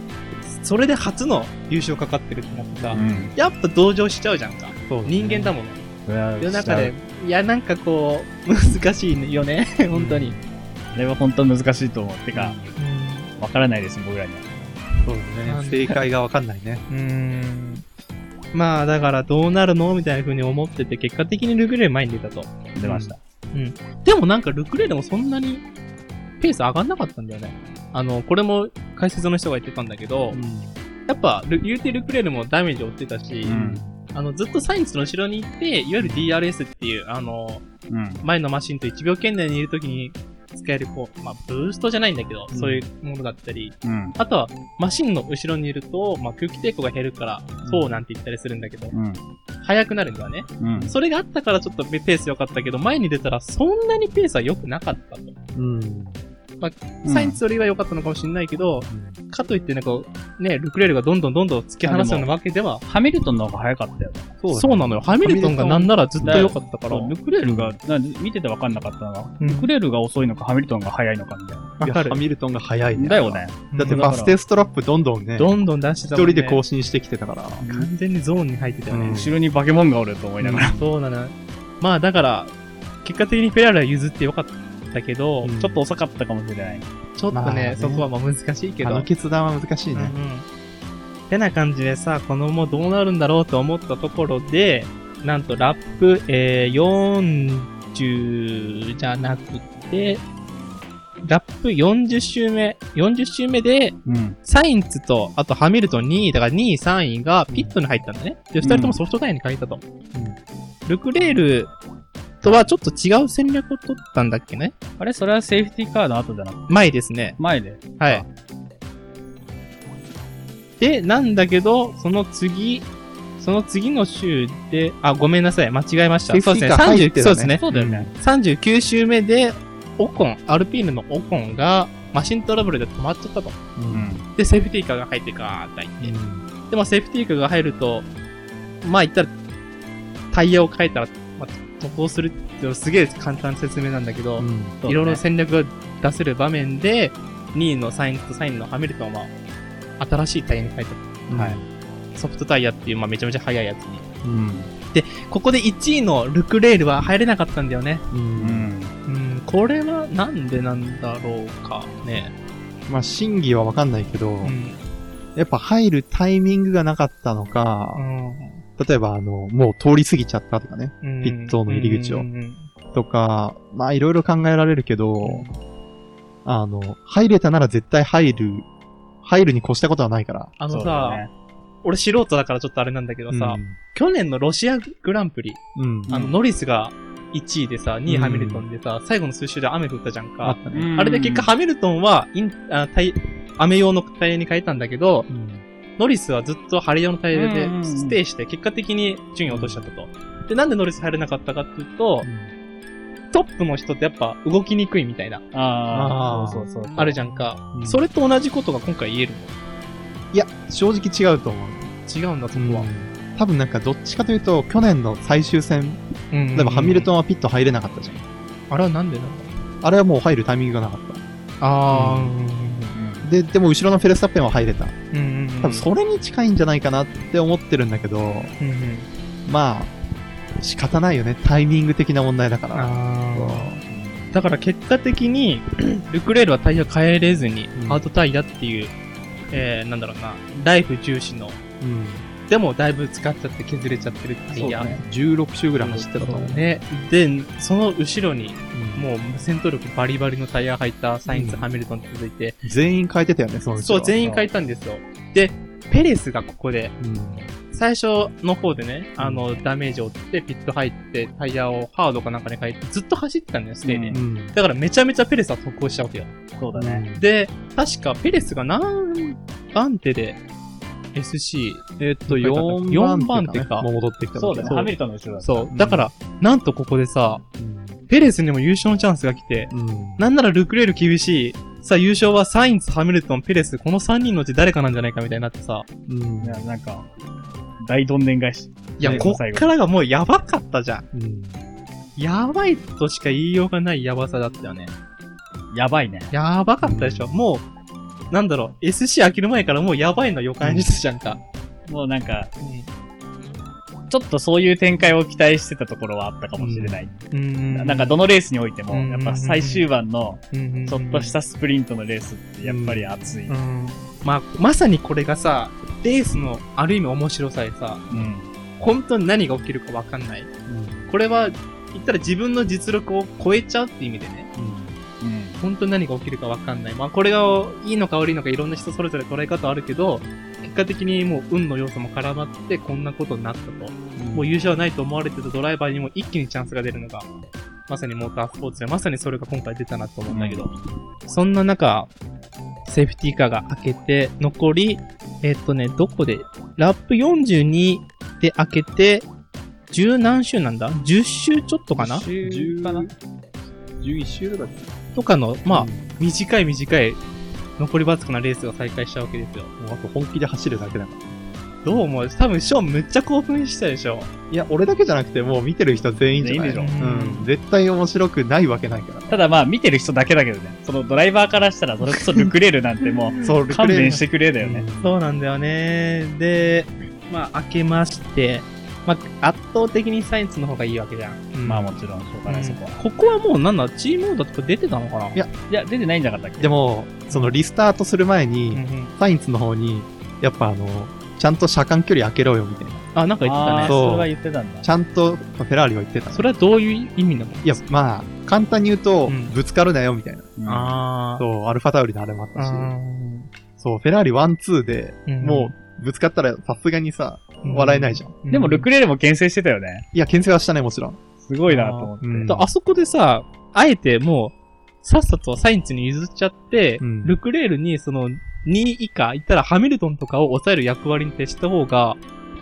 A: それで初の優勝かかってるってなってさ、
C: うん。
A: やっぱ同情しちゃうじゃんか。
B: そうね
A: 人間だもの。
C: 世
A: 世の中で、いや、なんかこう、難しいよね。本当に。
C: あれは本当難しいと思う。てか、わからないです、僕らには。
B: そうだね。正解がわかんないね。
A: うーん。まあ、だからどうなるのみたいな風に思ってて、結果的にルクレール前に出たと。
C: 出ました。
A: でもなんかルクレールもそんなにペース上がんなかったんだよね。あの、これも解説の人が言ってたんだけど、やっぱ、ル言うてルクレールもダメージを負ってたし、
C: うん。
A: あの、ずっとサインツの後ろに行って、いわゆる DRS っていう、あの、
C: うん。
A: 前のマシンと1秒圏内にいるときに使える、こう、まあ、ブーストじゃないんだけど、
B: うん
A: そういうものだったり、
C: うん。
A: あとは、マシンの後ろにいると、まあ、空気抵抗が減るから、そうなんて言ったりするんだけど、
C: うん。
A: 速くなるんだよね。
C: うん。
A: それがあったからちょっとペース良かったけど、前に出たらそんなにペースは良くなかったと。
B: うん。
A: サインツよりは良かったのかもしれないけど、かといってね、こう、ね、ルクレールがどんどんどんどん突き放すようなわけでは、
C: ハミルトンの方が早かったよね。
B: そう
A: そうなのよ。ハミルトンがなんならずっと良かったから。
C: ルクレールが、な見てて分かんなかったのは、
A: うん
C: ルクレールが遅いのかハミルトンが早いのかみたいな。
B: いハミルトンが早いね。
C: だよね。
B: だってバステストラップどんどんね、
A: どんどん出して
B: 一
A: たもん、ね。
B: 人で更新してきてたから。
A: 完全にゾーンに入ってたよね。
B: うん
C: 後ろにバケモンがおると思いながら。
A: そうなの。まあだから、結果的にフェラーリは譲ってよかったけど、
B: うん
C: ちょっと遅かったかもしれない。
A: ちょっとね,、
B: まあね
A: そこはまあ難しいけど。
B: あの決断は難しいね。
A: うんうん。てな感じでさ、このもうどうなるんだろうと思ったところで、なんとラップ、えー、40じゃなくて、ラップ40周目、40周目で、
C: うん。
A: サインツと、あとハミルトン2位、だから2位、3位がピットに入ったんだね。で、二人ともソフトタイヤに変えたと。ルクレールとはちょっと違う戦略を取ったんだっけね？
C: あれ？それはセーフティーカーの後じゃなくて、
A: 前ですね。
C: 前で。
A: はい。で、なんだけど、その次、その次の週で、あ、ごめんなさい、間違えました。
B: セーフティーカー
A: そう
B: 入ってたね
A: ですね。そうですね。
C: そうだよね。
A: 39週目で、オコン、アルピーヌのオコンが、マシントラブルで止まっちゃったと。
C: うん。
A: で、セーフティーカーが入ってガーッと入って。でも、セーフティーカーが入ると、まあ言ったら、タイヤを変えたら、まあ、渡航するってすげえ簡単な説明なんだけど、
B: うん
C: そうね
A: いろいろ戦略が出せる場面で、2位のサインとサインのハミルトンは、新しいタイヤに変えた。
B: はい。
A: ソフトタイヤっていう、まあ、めちゃめちゃ速いやつに。
B: うん。
A: ここで1位のルクレールは入れなかったんだよね。
B: う。
C: うんん。
A: うん、これはなんでなんだろうかね。
B: まあ、真偽はわかんないけど、
A: うん。
B: やっぱ入るタイミングがなかったのか、
A: う
B: 例えばあの、もう通り過ぎちゃったとかね、
A: ん。
B: ピットの入り口を
A: うんうん
B: とか、まあいろいろ考えられるけど、あの、入れたなら絶対入る、入るに越したことはないから。
A: あのさ、
C: ね
A: 俺素人だからちょっとあれなんだけどさ、去年のロシアグランプリ、
B: うん。うん。
A: あの、
C: うん
A: ノリスが1位でさ、2位
B: うん
A: ハミルトンでさ、最後の数周で雨降ったじゃんか。
B: あったね。
C: うん
A: あれで結果ハミルトンはイン、あタイ雨用のタイヤに変えたんだけど、
B: うん。
A: ノリスはずっと晴れ用のタイヤで
C: うんうんうん
A: ステイして、結果的に順位を落としちゃったと。で、なんでノリス入れなかったかっていうと、トップの人ってやっぱ動きにくいみたいな、
C: ああ、そうそうそう。
A: あるじゃんか。
B: うん
A: それと同じことが今回言える
B: いや、正直違うと思う。
A: の違うんだ、そこは。
B: 多分なんかどっちかというと、去年の最終戦、
A: うん
B: 例えばハミルト
A: ン。
B: ンはピット入れなかったじゃん。
A: あれはなんでなんだ？
B: あれはもう入るタイミングがなかっ
A: あー、
C: うん
B: た。で、でも後ろのフェルスタッペンは入れた。
A: うんうんうん。
B: 多分それに近いんじゃないかなって思ってるんだけど、
A: うんうん。
B: まあ、仕方ないよね。タイミング的な問題だから。
A: だから結果的に、ルクレールはタイヤ変えれずに
B: うん、
A: ハードタイヤっていう、えー、なんだろうな、ライフ重視の、
B: うん。
A: でもだいぶ使っちゃって削れちゃってるタイヤ。
C: そうね
B: 16周ぐらい走ってたと思う。
A: ね。で、その後ろに、
B: うん
A: もう戦闘力バリバリのタイヤ入ったサインズ、
B: うん
A: ハミルトンって続いて、
B: 全員変えてたよね、そのうち
A: そう、全員変えたんですよ。で、ペレスがここで、
B: うん。
A: 最初の方でね、あの、ダメージを負って、ピット入って、タイヤをハードかなんかに変えて、ずっと走ってたんだよ、ステイで。
C: うん
B: うん。
A: だからめちゃめちゃペレスは速攻したわけよ。
C: そうだね。
A: で、確かペレスが何番手で SC、えっと、4, 4番手か
B: も。う戻ってきた
C: そうだね。ハミルトンの後ろだ。
A: そう。だから、なんとここでさ、
B: うん。
A: ペレスにも優勝のチャンスが来て、
B: うん。
A: なんならルクレール厳しい。さあ、優勝はサインズ、ハミルトン、ペレス、この3人のうち誰かなんじゃないかみたいになってさ。
B: うん
C: いや、なんか、大どんでん返し。
A: いや、
C: ね
A: こっからがもうやばかったじゃん。
B: うん。
A: やばいとしか言いようがないやばさだったよね。
C: やばいね。
A: やばかったでしょ。もう、なんだろう、SC 飽きる前からもうやばいの予感してたじゃんか。
C: もうなんか、ちょっとそういう展開を期待してたところはあったかもしれない。
A: うん。
C: なんかどのレースにおいても、
A: うん
C: やっぱ最終盤の
A: うん、
C: ちょっとしたスプリントのレースってやっぱり熱い。
A: うん。まあ、まさにこれがさ、レースのある意味面白さでさ、
C: うん。
A: 本当に何が起きるかわかんない。これは、言ったら自分の実力を超えちゃうって意味でね、
C: うん。
A: 本当に何が起きるかわかんない。まあ、これがいいのか悪いのかいろんな人それぞれ捉え方あるけど、結果的にもう運の要素も絡まってこんなことになったと。もう優勝はないと思われてたドライバーにも一気にチャンスが出るのが、まさにモータースポーツで、まさにそれが今回出たなと思うんだけど、そんな中、セーフティーカーが開けて、残り、えっ、とね、どこで、ラップ42で開けて、十何周なんだ ?10 周ちょっとかな
B: ？10
C: かな
B: ?11 周とか
A: とかの、まあ、
B: うん
A: 短い短い、残りわずかなレースが再開したわけですよ。
B: もうあと本気で走るだけだから。
A: どう思う？多分、ショーンむっちゃ興奮したでしょ。
B: いや、俺だけじゃなくて、もう見てる人全員じゃない
C: でし
A: ょ
B: うん。絶対面白くないわけないから。
C: ただまあ見てる人だけだけどね。そのドライバーからしたらそれこそルクレールなんてもう
B: そう、
C: 勘弁してくれだよね。
A: そうなんだよね。で、まあ、開けまして、まあ、圧倒的にサイエンスの方がいいわけじゃん。
B: うん
C: まあもちろんしょうがない、そこは。
A: ここはもうなんだ、チームオーダーとか出てたのかな？い
B: や
C: いや、出てないんじゃなかったっけ
B: でも、そのリスタートする前
A: うん
B: に、
A: うん
B: サインツの方に、やっぱあの、ちゃんと車間距離開けろよ、みたいな。
A: あ、なんか言ってたね。
C: あー
B: そう
C: それは言ってたんだ。
B: ちゃんと、フェラーリは言ってた。
A: それはどういう意味なの？
B: いや、まあ、簡単に言うと、
A: うん
B: ぶつかるなよ、みたいな。
C: うん
A: あ
B: そう、アルファタウリのあれもあったし、
A: あ
B: そう、フェラーリ1、2で、
A: ー
B: もう、ぶつかったらさすがにさ、笑えないじゃん。
A: うん
C: でもルクレールも牽制してたよね。
B: いや、牽制はしたね、もちろん。
C: すごいなと思って。
B: うん
A: だあそこでさ、あえてもう、さっさとサインツに譲っちゃって、
B: うん
A: ルクレールにその2位以下、言ったらハミルトンとかを抑える役割に徹した方が、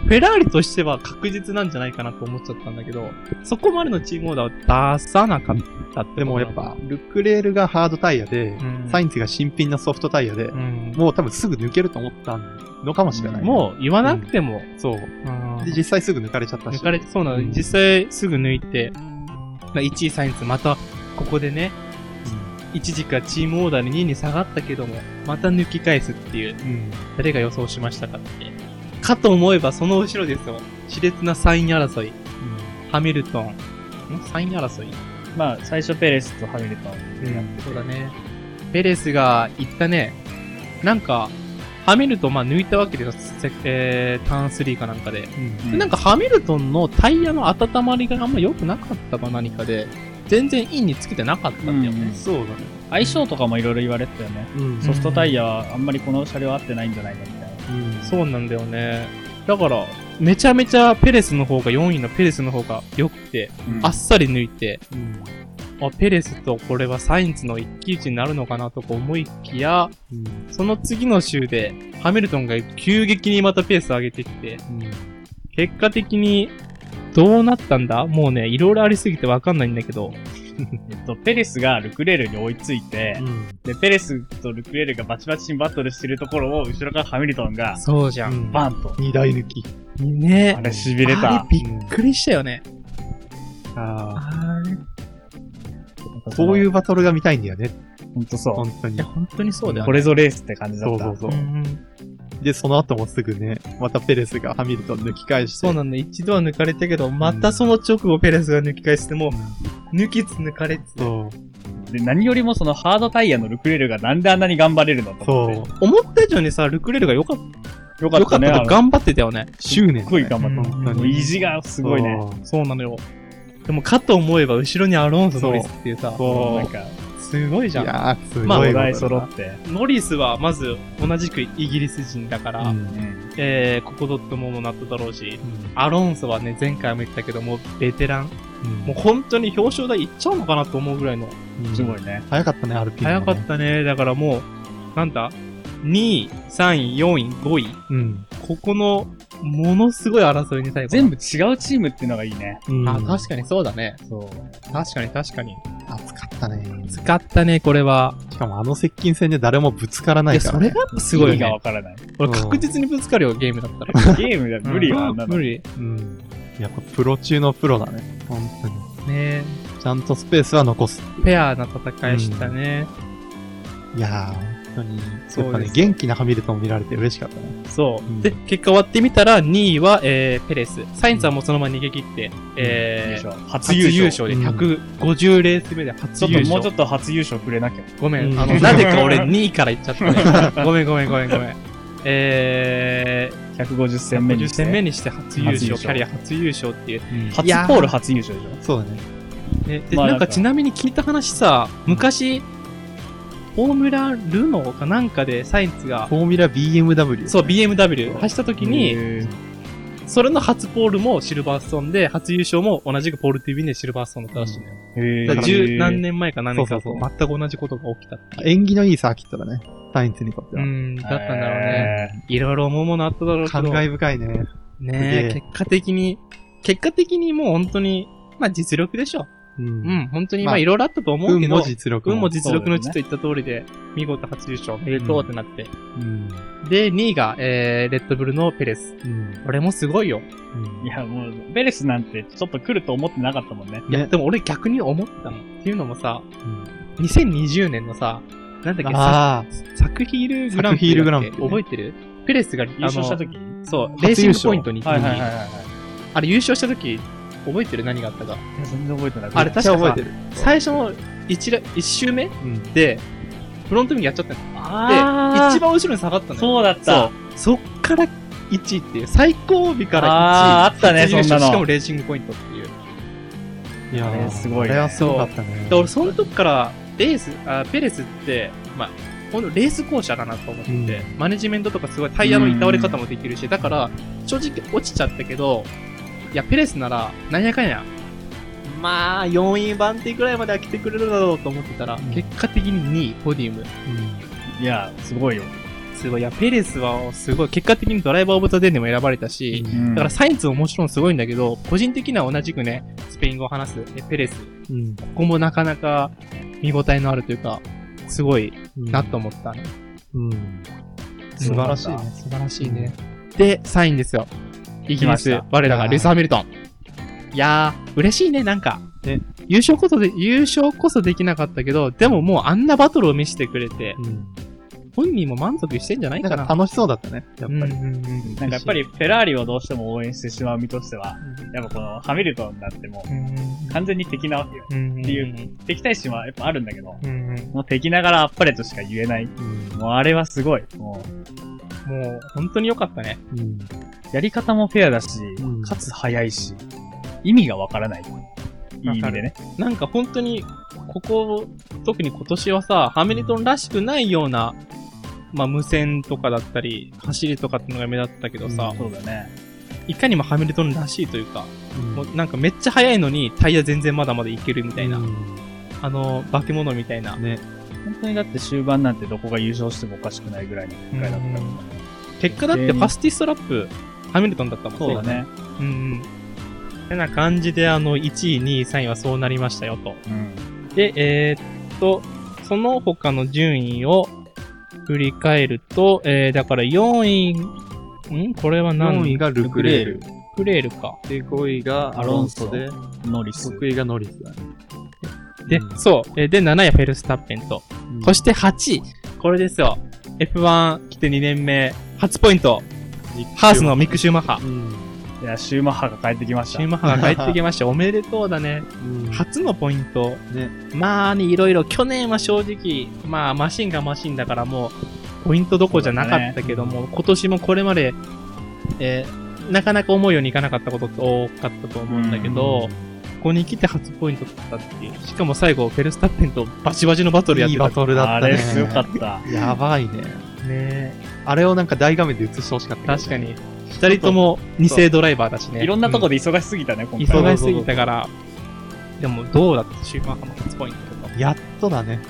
A: フェラーリとしては確実なんじゃないかなと思っちゃったんだけど、そこまでのチームオーダーを出さなかったって
B: でもやっぱ、ルクレールがハードタイヤで、
A: うん
B: サインツが新品のソフトタイヤで、
A: うん
B: もう多分すぐ抜けると思ったのかもしれない。
A: もう言わなくても、
B: そう。
A: うん
B: で、実際すぐ抜かれちゃったし。
A: 抜かれ、そうなの、
B: うん
A: 実際すぐ抜いて、まあ、1位サインツまた、ここでね、一時からチームオーダーに2位に下がったけども、また抜き返すっていう、
B: うん。
A: 誰が予想しましたかって。かと思えばその後ろですよ。熾烈な3位争い。ハミルトン。ん ?3 位争い？
C: まあ、最初ペレスとハミルトンでやって
A: そうだね。ペレスが言ったね。なんか、ハミルトン、まあ抜いたわけですよ。せえー、ターン3かなんかで。
B: うん。
A: でなんかハミルトンのタイヤの温まりがあんま良くなかったか何かで、全然インにつけてなかったんだよね。
C: うん
B: そうだね。
C: 相性とかもいろいろ言われてたよね。
B: うん
C: ソフトタイヤはあんまりこの車両合ってないんじゃないかみたいな。
B: うん
A: そうなんだよね。だから、めちゃめちゃペレスの方が、4位のペレスの方が良くて、あっさり抜いて、
B: うん
A: あ、ペレスとこれはサインズの一騎打ちになるのかなとか思いきや、
B: うん
A: その次の週で、ハミルトンが急激にまたペース上げてきて、結果的に、どうなったんだ？もうね、いろいろありすぎてわかんないんだけど、
C: えっと、ペレスがルクレールに追いついて、
B: うん
C: で、ペレスとルクレールがバチバチにバトルしてるところを、後ろからハミルトンが、
A: そうじゃ。
B: うんん
C: バンと。
B: 二台抜き。
A: ね
C: あれ痺れた
A: あ。れびっくりしたよね。
B: あ
A: あれ。
B: あ、そういうバトルが見たいんだよね。
C: ほんとそう。
B: 本当に。
A: 本当にそうだよね。
C: これぞレースって感じだった。
B: そうそうそう
A: う。ん
B: で、その後もすぐね、またペレスがハミルトン抜き返して。
A: そうなんだ。一度は抜かれたけど、またその直後ペレスが抜き返しても、抜きつ抜かれつ。
B: そう。
C: で、何よりもそのハードタイヤのルクレールがなんであんなに頑張れるのと
B: そ
C: 思って。
B: う。
A: 思った以上にさ、ルクレールが良かった。
C: よかったね。
A: 頑張ってたよね。
B: 執念。
C: すっごい頑張った。意地がすごいね。
A: そうなのよ。でも、かと思えば、後ろにアロンソ、ノリスっていうさ、
B: そう
C: なんか、
A: すごいじゃん。
B: いやー、すごい
A: まあ
C: お題揃って。
A: ノリスは、まず、同じくイギリス人だから、
B: うん
C: うん。
A: えー、ここドットもなっただろうし、
B: うん
A: アロンソはね、前回も言ったけども、ベテラン。
B: うん
A: もう本当に表彰台行っちゃうのかなと思うぐらいの。
B: うん
C: すごいね。
B: 早かったね、アルピン、
A: 早かったね。だからもう、なんだ ?2 位、3位、4位、5位。
B: うん。
A: ここの、ものすごい争いに最後。
C: 全部違うチームっていうのがいいね。
B: うん。
A: あ、確かにそうだね。
C: そう。
A: 確かに確かに。
B: 熱かったね。
A: 使ったね、これは。
B: しかもあの接近戦で誰もぶつからないから、ね。
A: それがやっぱすごいよね
C: 意味がわ。からない。
A: これ確実にぶつかるよ、ゲームだったら。
C: ゲームだ、無理よ、あんなの。
A: 無理。
B: うん。やっぱプロ中のプロだね。本当に。
A: ね
B: ちゃんとスペースは残す。
A: ペアな戦いしたね。
B: いやー、本当に。
A: そうです
B: やっぱね、元気なハミルトンを見られて嬉しかったね。
A: そう。
B: うん
A: で、結果終わってみたら、2位は、えー、ペレス。サインツはもうそのまま逃げ切って、えー、
C: 初
A: 初優
C: 優勝。
A: 勝で150レース目で初優勝。
C: ちょっともうちょっと初優勝くれなきゃ。
A: ごめん、
B: うん
A: あの、なぜか俺2位から言っちゃったね。ごめんごめんごめんごめん。え
C: 150
A: ー、50
C: 戦目にして。
A: 戦目にして初優勝、
C: 初優勝
A: キャリア初優勝っていう。
C: 初
A: いやー
C: ポール初優勝でしょ。
B: そうだね。
A: ね、で、
C: まあなん
A: んかちなみに聞いた話さ、昔、フォーミュラルノーかなんかでサインツが、
B: フォーミュラ BMW。
A: そう、BMW 走った時に、それの初ポールもシルバーストーンで、初優勝も同じくポール TV でシルバーストーンだったらしいのよ。
C: へ
A: だから
C: ー
A: 十何年前か何年かと全く同じことが起きたっていう。
B: 縁起のいいサーキットだね。サインツにとっては。
A: うん、だったんだろうね。いろいろ思うものあっただろうけど。
B: 感慨深いね。
A: ね
B: すげ
A: え、
B: え
A: 結果的に、結果的にもう本当に、まあ実力でしょ。
B: う。
A: うんん、本当に
B: まあ
A: まあいろいろあったと思うけど、
B: 運も実力も。
A: 運も実力の地といった通りで、見事初優勝、めでとうってなって。
B: うん。
A: で、2位が、えー、レッドブルのペレス。
B: うん。
A: これもすごいよ。
B: うん
C: いや、もう、ベレスなんてちょっと来ると思ってなかったもんね。
A: いや、
B: ね
A: でも俺逆に思ったの。っていうのもさ、
B: うん
A: 2020年のさ、なんだっけ、
B: あ
A: サクヒールグランプリ。
B: サクヒールグランプリね
A: 覚えてる？ペレスが
C: 優勝した時
A: そう、レーシングポイントに行った時に、
C: はい。
A: あれ優勝した時、覚えてる何があったか。
C: いや全然覚えてない。
A: あれ確かさ
B: 覚えてる。
A: 最初の一ら一周目
B: うん。
A: で、フロントミルやっちゃったの。
C: あ
A: で、一番後ろに下がったのよ。
C: そうだった。
A: そっから1位っていう、最後尾から1位。
C: あーあったねそんなの
A: しかもレーシングポイントっていう。
B: いや
C: あれ
B: ー
C: すごいね
B: あれはすごかったね。
A: で俺、その時から、レース、あペレスって、まあ、ほんとレース校舎だなと思ってて、
B: うん
A: マネジメントとかすごいタイヤの倒れ方もできるし、だから、正直落ちちゃったけど、いや、ペレスなら、なんやかんや、まあ、4位番手ぐらいまでは来てくれるだろうと思ってたら、
B: うん
A: 結果的に2位、ポディウム。
C: いや、すごいよ。
A: すごい。いや、ペレスはすごい。結果的にドライバーオブザデーにも選ばれたし、
B: うん
A: だからサインツももちろんすごいんだけど、個人的には同じくね、スペイン語を話す、ね、ペレス。
B: うん。
A: ここもなかなか見応えのあるというか、すごい
B: うん
A: なと思ったね。
B: うん。素晴らしいね。
A: 素晴らしいね。で、サインですよ。イギリス我らがルイス・ハミルトン。いやー、嬉しいね、なんか。
B: ね
A: 優勝こそで、優勝こそできなかったけど、でももうあんなバトルを見せてくれて、
B: うん。
A: 本人も満足してんじゃないかな。
B: なんか楽しそうだったね。やっぱり。
A: うんうんうん
C: なんかやっぱりフェラーリをどうしても応援してしまう身としては、やっぱこのハミルトンだってもう完全に敵なわけよ。
A: うん
C: っていう敵対心はやっぱあるんだけど、
A: うんうん
C: もう敵ながらあっぱれとしか言えない。
B: うん
C: もうあれはすごい。も
A: もう、本当に良かったね。
B: うん。
C: う、やり方もフェアだし、
B: うん
C: かつ速いし、意味がわからない。いい意味でね。
A: なんか本当に、ここ、特に今年はさ、ハミルトンらしくないような、まあ無線とかだったり、走りとかってのが目立ったけどさ、
C: そうだね。
A: いかにもハミルトンらしいというか、
B: うん
A: もうなんかめっちゃ速いのにタイヤ全然まだまだいけるみたいな、
B: うん
A: あの、化け物みたいな。
B: ね。
C: 本当にだって終盤なんてどこが優勝してもおかしくないぐらいの展開だったから。
A: 結果だってファスティストラップ、ハミルトンだったもん
C: そうだ。ね。
A: うんうん。てな感じで、あの、1位、2位、3位はそうなりましたよと。
C: うん。
A: で、えーっと、その他の順位を振り返ると、えー、だから4位、ん？これは何
B: ？4位がルクレール。
A: クレールか。
B: で、5位がアロンソで、
C: ノリス。
B: 6位がノリスだね。
A: で、
B: うん
A: そう。えーで、7位はフェルスタッペンと。
B: うん
A: そして8位。これですよ。F1 来て2年目、初ポイント。ハースのミック・シューマッハ。
B: うん。
C: いや、シューマッハが帰ってきました。
A: シューマッハが帰ってきました。おめでとうだね。
B: うん
A: 初のポイント。
B: ね。
A: まあね、いろいろ、去年は正直、まあ、マシンがマシンだからもう、ポイントどこじゃなかったけども、今年もこれまで、えーなかなか思うようにいかなかったことって多かったと思うんだけど、ここに来て初ポイントだったっていう。しかも最後、フェルスタッペンとバチバチのバトルやってた。
B: いいバトルだったね。
C: あれ、すごかった。
B: やばいね。
A: ね
B: あれをなんか大画面で映してほしかった、
A: 確か。に。二人とも二世ドライバーだしね。
C: いろんなとこ
A: で
C: で忙しすぎたね、今回。
A: 忙しすぎたから。でも、どうだった？シューマッハの初ポイントとか。
B: やっとだね。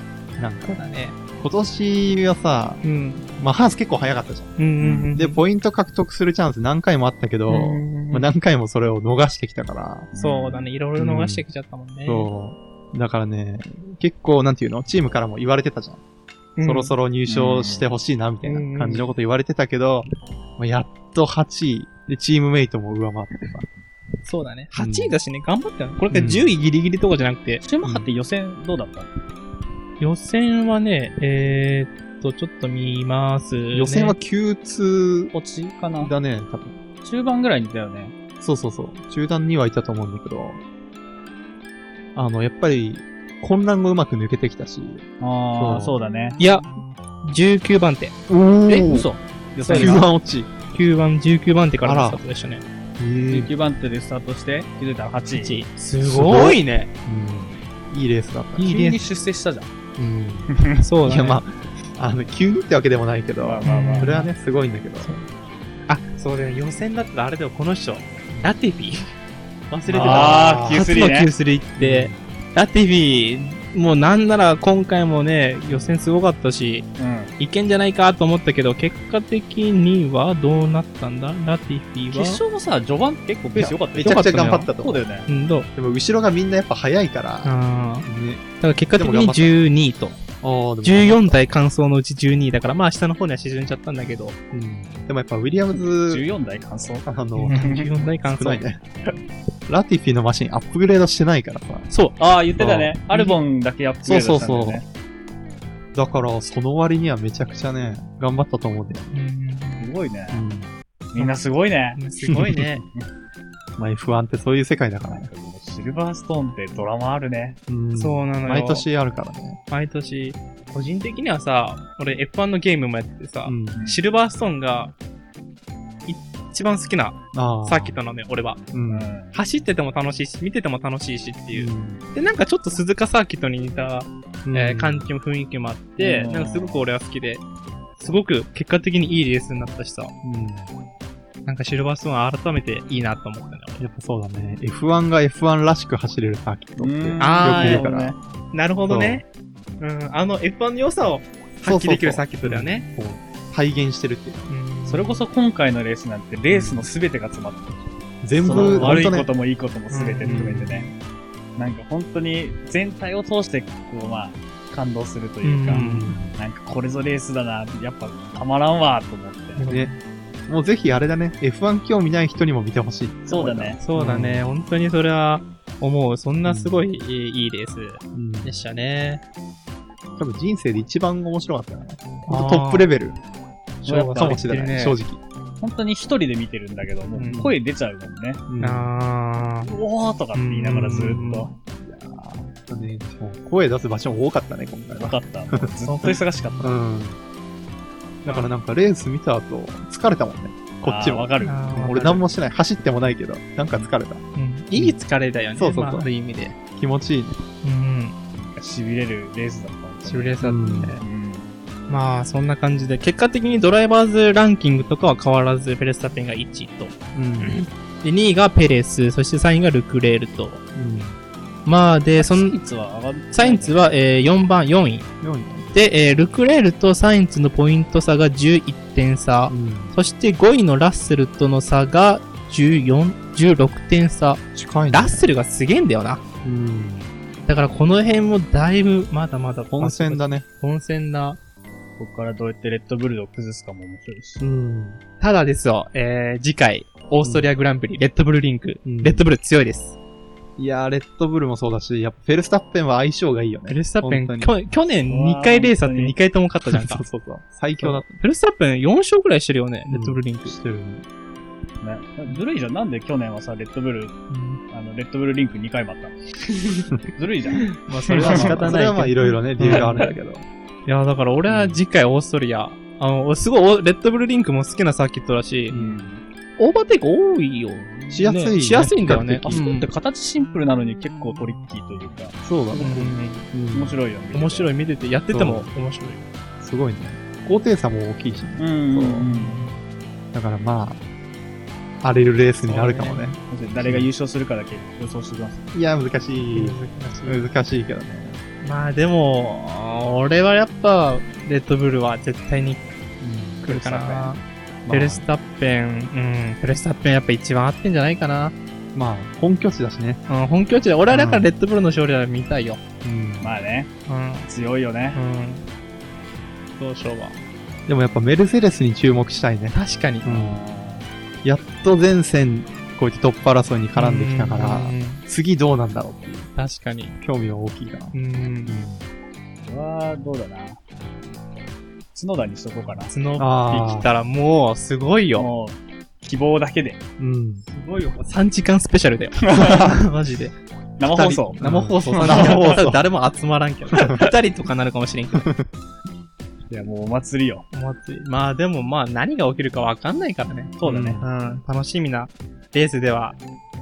B: なんか、
A: そうだね。
B: 今年はさ、
A: うん。
B: まあ、ハース結構早かったじゃん。
A: うんうんうん。
B: で、ポイント獲得するチャンス何回もあったけど、
A: うん
B: まあ、何回もそれを逃してきたから、
A: そうだね。いろいろ逃してきちゃったもんね。
B: そう。だからね、結構、なんていうの？チームからも言われてたじゃん。
A: うん。
B: そろそろ入賞してほしいな、みたいな感じのこと言われてたけど、まあ、やっと8位。で、チームメイトも上回ってさ。
A: そうだね。
B: うん
A: 8位だしね、頑張ったよね。これから10位ギリギリとかじゃなくて、
C: シューマッハって予選どうだった？の
A: 予選はね、えーっと、ちょっと見ます、ね。
B: 予選は Q2
C: 落ちかな
B: だね、多分。
C: 中盤ぐらいにいたよね。
B: そうそうそう。中段にはいたと思うんだけど、あの、やっぱり、混乱がうまく抜けてきたし。
C: ああ、
B: そ
C: そうだね。
A: いや、19番手。
B: お
C: え、嘘予選
B: ?9
C: が
B: 番落ち。
A: 9番、19番手からのスタートでしたね。
B: えー
C: 19番手でスタートして、気づいたら8位。
A: 8位。すごいね。
B: うん。いいレースだった。
A: いい
C: 急に出世したじゃん。
B: うん。
A: そうだね。
B: いや、まあ、あの、急にってわけでもないけど、
C: まあまあまあ
B: それはね、すごいんだけど。
A: あ、そうだよ。予選だったらあれだよ、この人。ラティフィ。忘れてた。
C: あー
A: 初
C: Q3
A: の
C: ね
A: Q3 って、ラティフィ、もうなんなら今回もね、予選すごかったし、
C: うん。
A: いけんじゃないかと思ったけど、結果的にはどうなったんだ？ラティフィ
C: 決
A: は？
C: 勝もさ、序盤結構ペース良かったよ
B: めちゃくちゃ頑張ったと思う。
C: そうだよね。
A: うん、どう？
B: でも、後ろがみんなやっぱ速いから、
A: ああ。
B: ね。
A: だから結果的に12位と。
B: あーでも
A: 14台完走のうち12位だから、まあ下の方には沈んじゃったんだけど。
B: うん。でもやっぱウィリアムズ、
C: 14台完走？
B: あの、
A: 14台完走。
B: ね。ラティフィのマシンアップグレードしてないからさ。
A: そう。
C: ああ、言ってたね
B: そう。
C: アルボンだけアップグレードしたんだよ
B: そうそう
C: ね。
B: だから、その割にはめちゃくちゃね、頑張ったと思うんだよ。
C: すごいね。
B: うん。
C: みんなすごいね。
A: すごいね。
B: まあ F1 ってそういう世界だからね。
C: シルバーストーンってドラマあるね。
B: うん
A: そうなのよ。
B: 毎。年あるからね。
A: 毎年。個人的にはさ、俺 F1 のゲームもやっててさ、
B: うん。
A: シルバーストーンが、一番好きな。サーキットなのよ、俺は。
B: う。
C: うんん。
A: 走ってても楽しいし、見てても楽しいしっていうう。
B: ん
A: で、なんかちょっと鈴鹿サーキットに似た、えー感じも雰囲気もあって、
C: うん
A: なんかすごく俺は好きで、すごく結果的にいいレースになったしさ、
B: うん。
A: なんかシルバーストーンは改めていいなと思ったね。
B: やっぱそうだね。F1 が F1 らしく走れるサーキットって。よく言うから。
C: ね。
A: なるほどね。うん、あの F1 の良さを発揮できるサーキットだよね。
B: そう。体現してるっていう。
A: うん
C: それこそ今回のレースなんてレースの全てが詰まってる。
B: 全部、
C: その悪いこともいいことも全て含めてね。なんか本当に全体を通して、こうまあ、感動するというか、
A: うん
C: なんかこれぞレースだな、やっぱたまらんわ、と思って。
B: ね。もうぜひあれだね。F1 興味ない人にも見てほしい。
C: そうだね。
A: そうだね、本当にそれは思う。そんなすごいいいレース
B: うん。
A: でしたね。
B: 多分人生で一番面白かったかな。ほんと
A: あー
B: トップレベルかもしれない、正直。
C: 本当に一人で見てるんだけど、も
A: うん
C: う声出ちゃうもんね。
B: うん
A: あー
C: おーとかって言いながらずっ
A: うん
C: と。
B: いやね声出す場所も多かったね、今回は。
C: よかった。もうずっと忙しかった。
B: うん。だからなんかレース見た後、疲れたもんね。こっちも
C: わ。かる。
B: 俺何もしてない。走ってもないけど、なんか疲れた。
A: うんいい疲れだよね。
B: そうそうそう
A: まあある意味で。
B: 気持ちいいね。
A: うん。
C: 痺れるレースだった。
A: シミュレーションだったね。
C: うん。
A: まあ、そんな感じで、結果的にドライバーズランキングとかは変わらず、フェルスタッペンが1位と。
B: うん。
A: で、2位がペレス、そして3位がルクレールと。
B: うん。
A: まあ、で、その、サインツは、えー4番、4位。
B: 4位。
A: で、えールクレールとサインツのポイント差が11点差。
B: うん。
A: そして5位のラッセルとの差が14、16点差。
B: 近いね。
A: ラッセルがすげえんだよな。
B: うん。
A: だからこの辺もだいぶ、まだまだ
B: 本戦だね。
A: 本戦だ。
C: ここからどうやってレッドブルを崩すかも面白いし。
B: うん。
A: ただですよ、えー、次回、オーストリアグランプリ、レッドブルリンク。
B: うん
A: レッドブル強いです。
B: いやー、レッドブルもそうだし、やっぱフェルスタッペンは相性がいいよね。
A: フェルスタッペン、
B: 本
A: 去年去年2回レースあって2回とも勝ったじゃんか
B: そう。そうそう。最強だっ
A: フェルスタッペン4勝くらいしてるよね、
B: うん
A: レッドブルリンク
B: た。。してるね。
C: ね。ずるいじゃん。なんで去年はさ、レッドブル、あの、レッドブルリンク2回もあったの？ずるいじゃん。
A: まあそれは仕方ない。
B: それはまあいろいろね、理由があるんだけど。
A: いや、だから俺は次回オーストリア、あの、すごいお、レッドブルリンクも好きなサーキットだし、
C: ん。
A: オーバーテイク多いよ。
B: しやすいね
A: ねしやすいんだよね。
C: あそこって形シンプルなのに結構トリッキーというか、
B: そうだね。
C: 面白いよね。
A: 面白い、見てて、やってても
B: そ
A: 面白い。
B: すごいね。高低差も大きいしね。
C: うん。
B: だからまあ、荒れるレースになるかもね。
C: 誰が優勝するかだけ予想してください。
B: いや、難しい。難しいけどね。
A: まあでも、俺はやっぱ、レッドブルは絶対に来るかな。フェルスタッペン、うん、フェルスタッペンやっぱ一番合ってんじゃないかな。
B: まあ、本拠地だしね。
A: うん、本拠地で、俺はだからレッドブルの勝利は見たいよ。
B: うん
C: まあね、
A: うん、
C: 強いよね。
A: うん。どうしようか。
B: でもやっぱメルセデスに注目したいね。
A: 確かに。
B: うん。やっと前線、こうやってトップ争いに絡んできたから
A: う、ん
B: 次どうなんだろうっていう
A: 確かに。
B: 興味は大きいかな。
A: うん。
C: これは、どうだな。角田にしとこうかな。
A: 角ってきたらもう、すごいよ。
C: もう、希望だけで。
B: うん。
A: すごいよ。3時間スペシャルだよ。マジで。
C: 生放送。
A: 生放送、
B: うん
A: 3時間放送。誰も集まらんけど。2人とかなるかもしれんけど。
C: いや、もうお祭りよ。
A: お祭りまあでもまあ何が起きるかわかんないからね。
C: そうだね
A: うん。楽しみなレースでは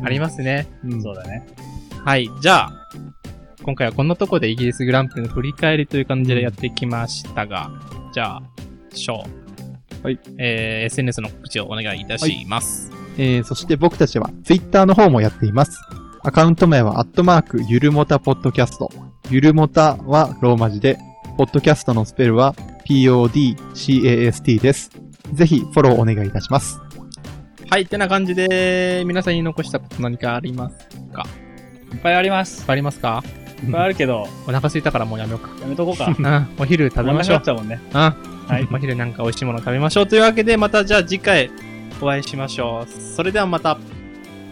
A: ありますね。
B: うん。
C: そうだね。
A: はい。じゃあ、今回はこんなところでイギリスグランプリの振り返りという感じでやってきましたが、じゃあ、ショー。
B: はい。
A: えー、SNS の告知をお願いいたします。
B: えー、そして僕たちは Twitter の方もやっています。アカウント名はアットマークゆるもたポッドキャスト。ゆるもたはローマ字で、ポッドキャストのスペルは PODCAST です。ぜひフォローお願いいたします。
A: はい。ってな感じで、皆さんに残したこと何かあります
C: いっぱいあります。
A: ありますか？
C: いっぱいあるけど、
A: お腹空いたからもうやめようか。
C: やめとこうか。
A: うん。お昼食べましょう
C: 終わんなくなっち。ゃうもんね。
A: うん。
C: はい。
A: お昼なんか美味しいもの食べましょうというわけで、またじゃあ次回お会いしましょう。それではまた。
C: あ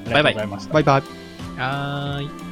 C: りがとうございました。
B: バイバイ。
A: はーい。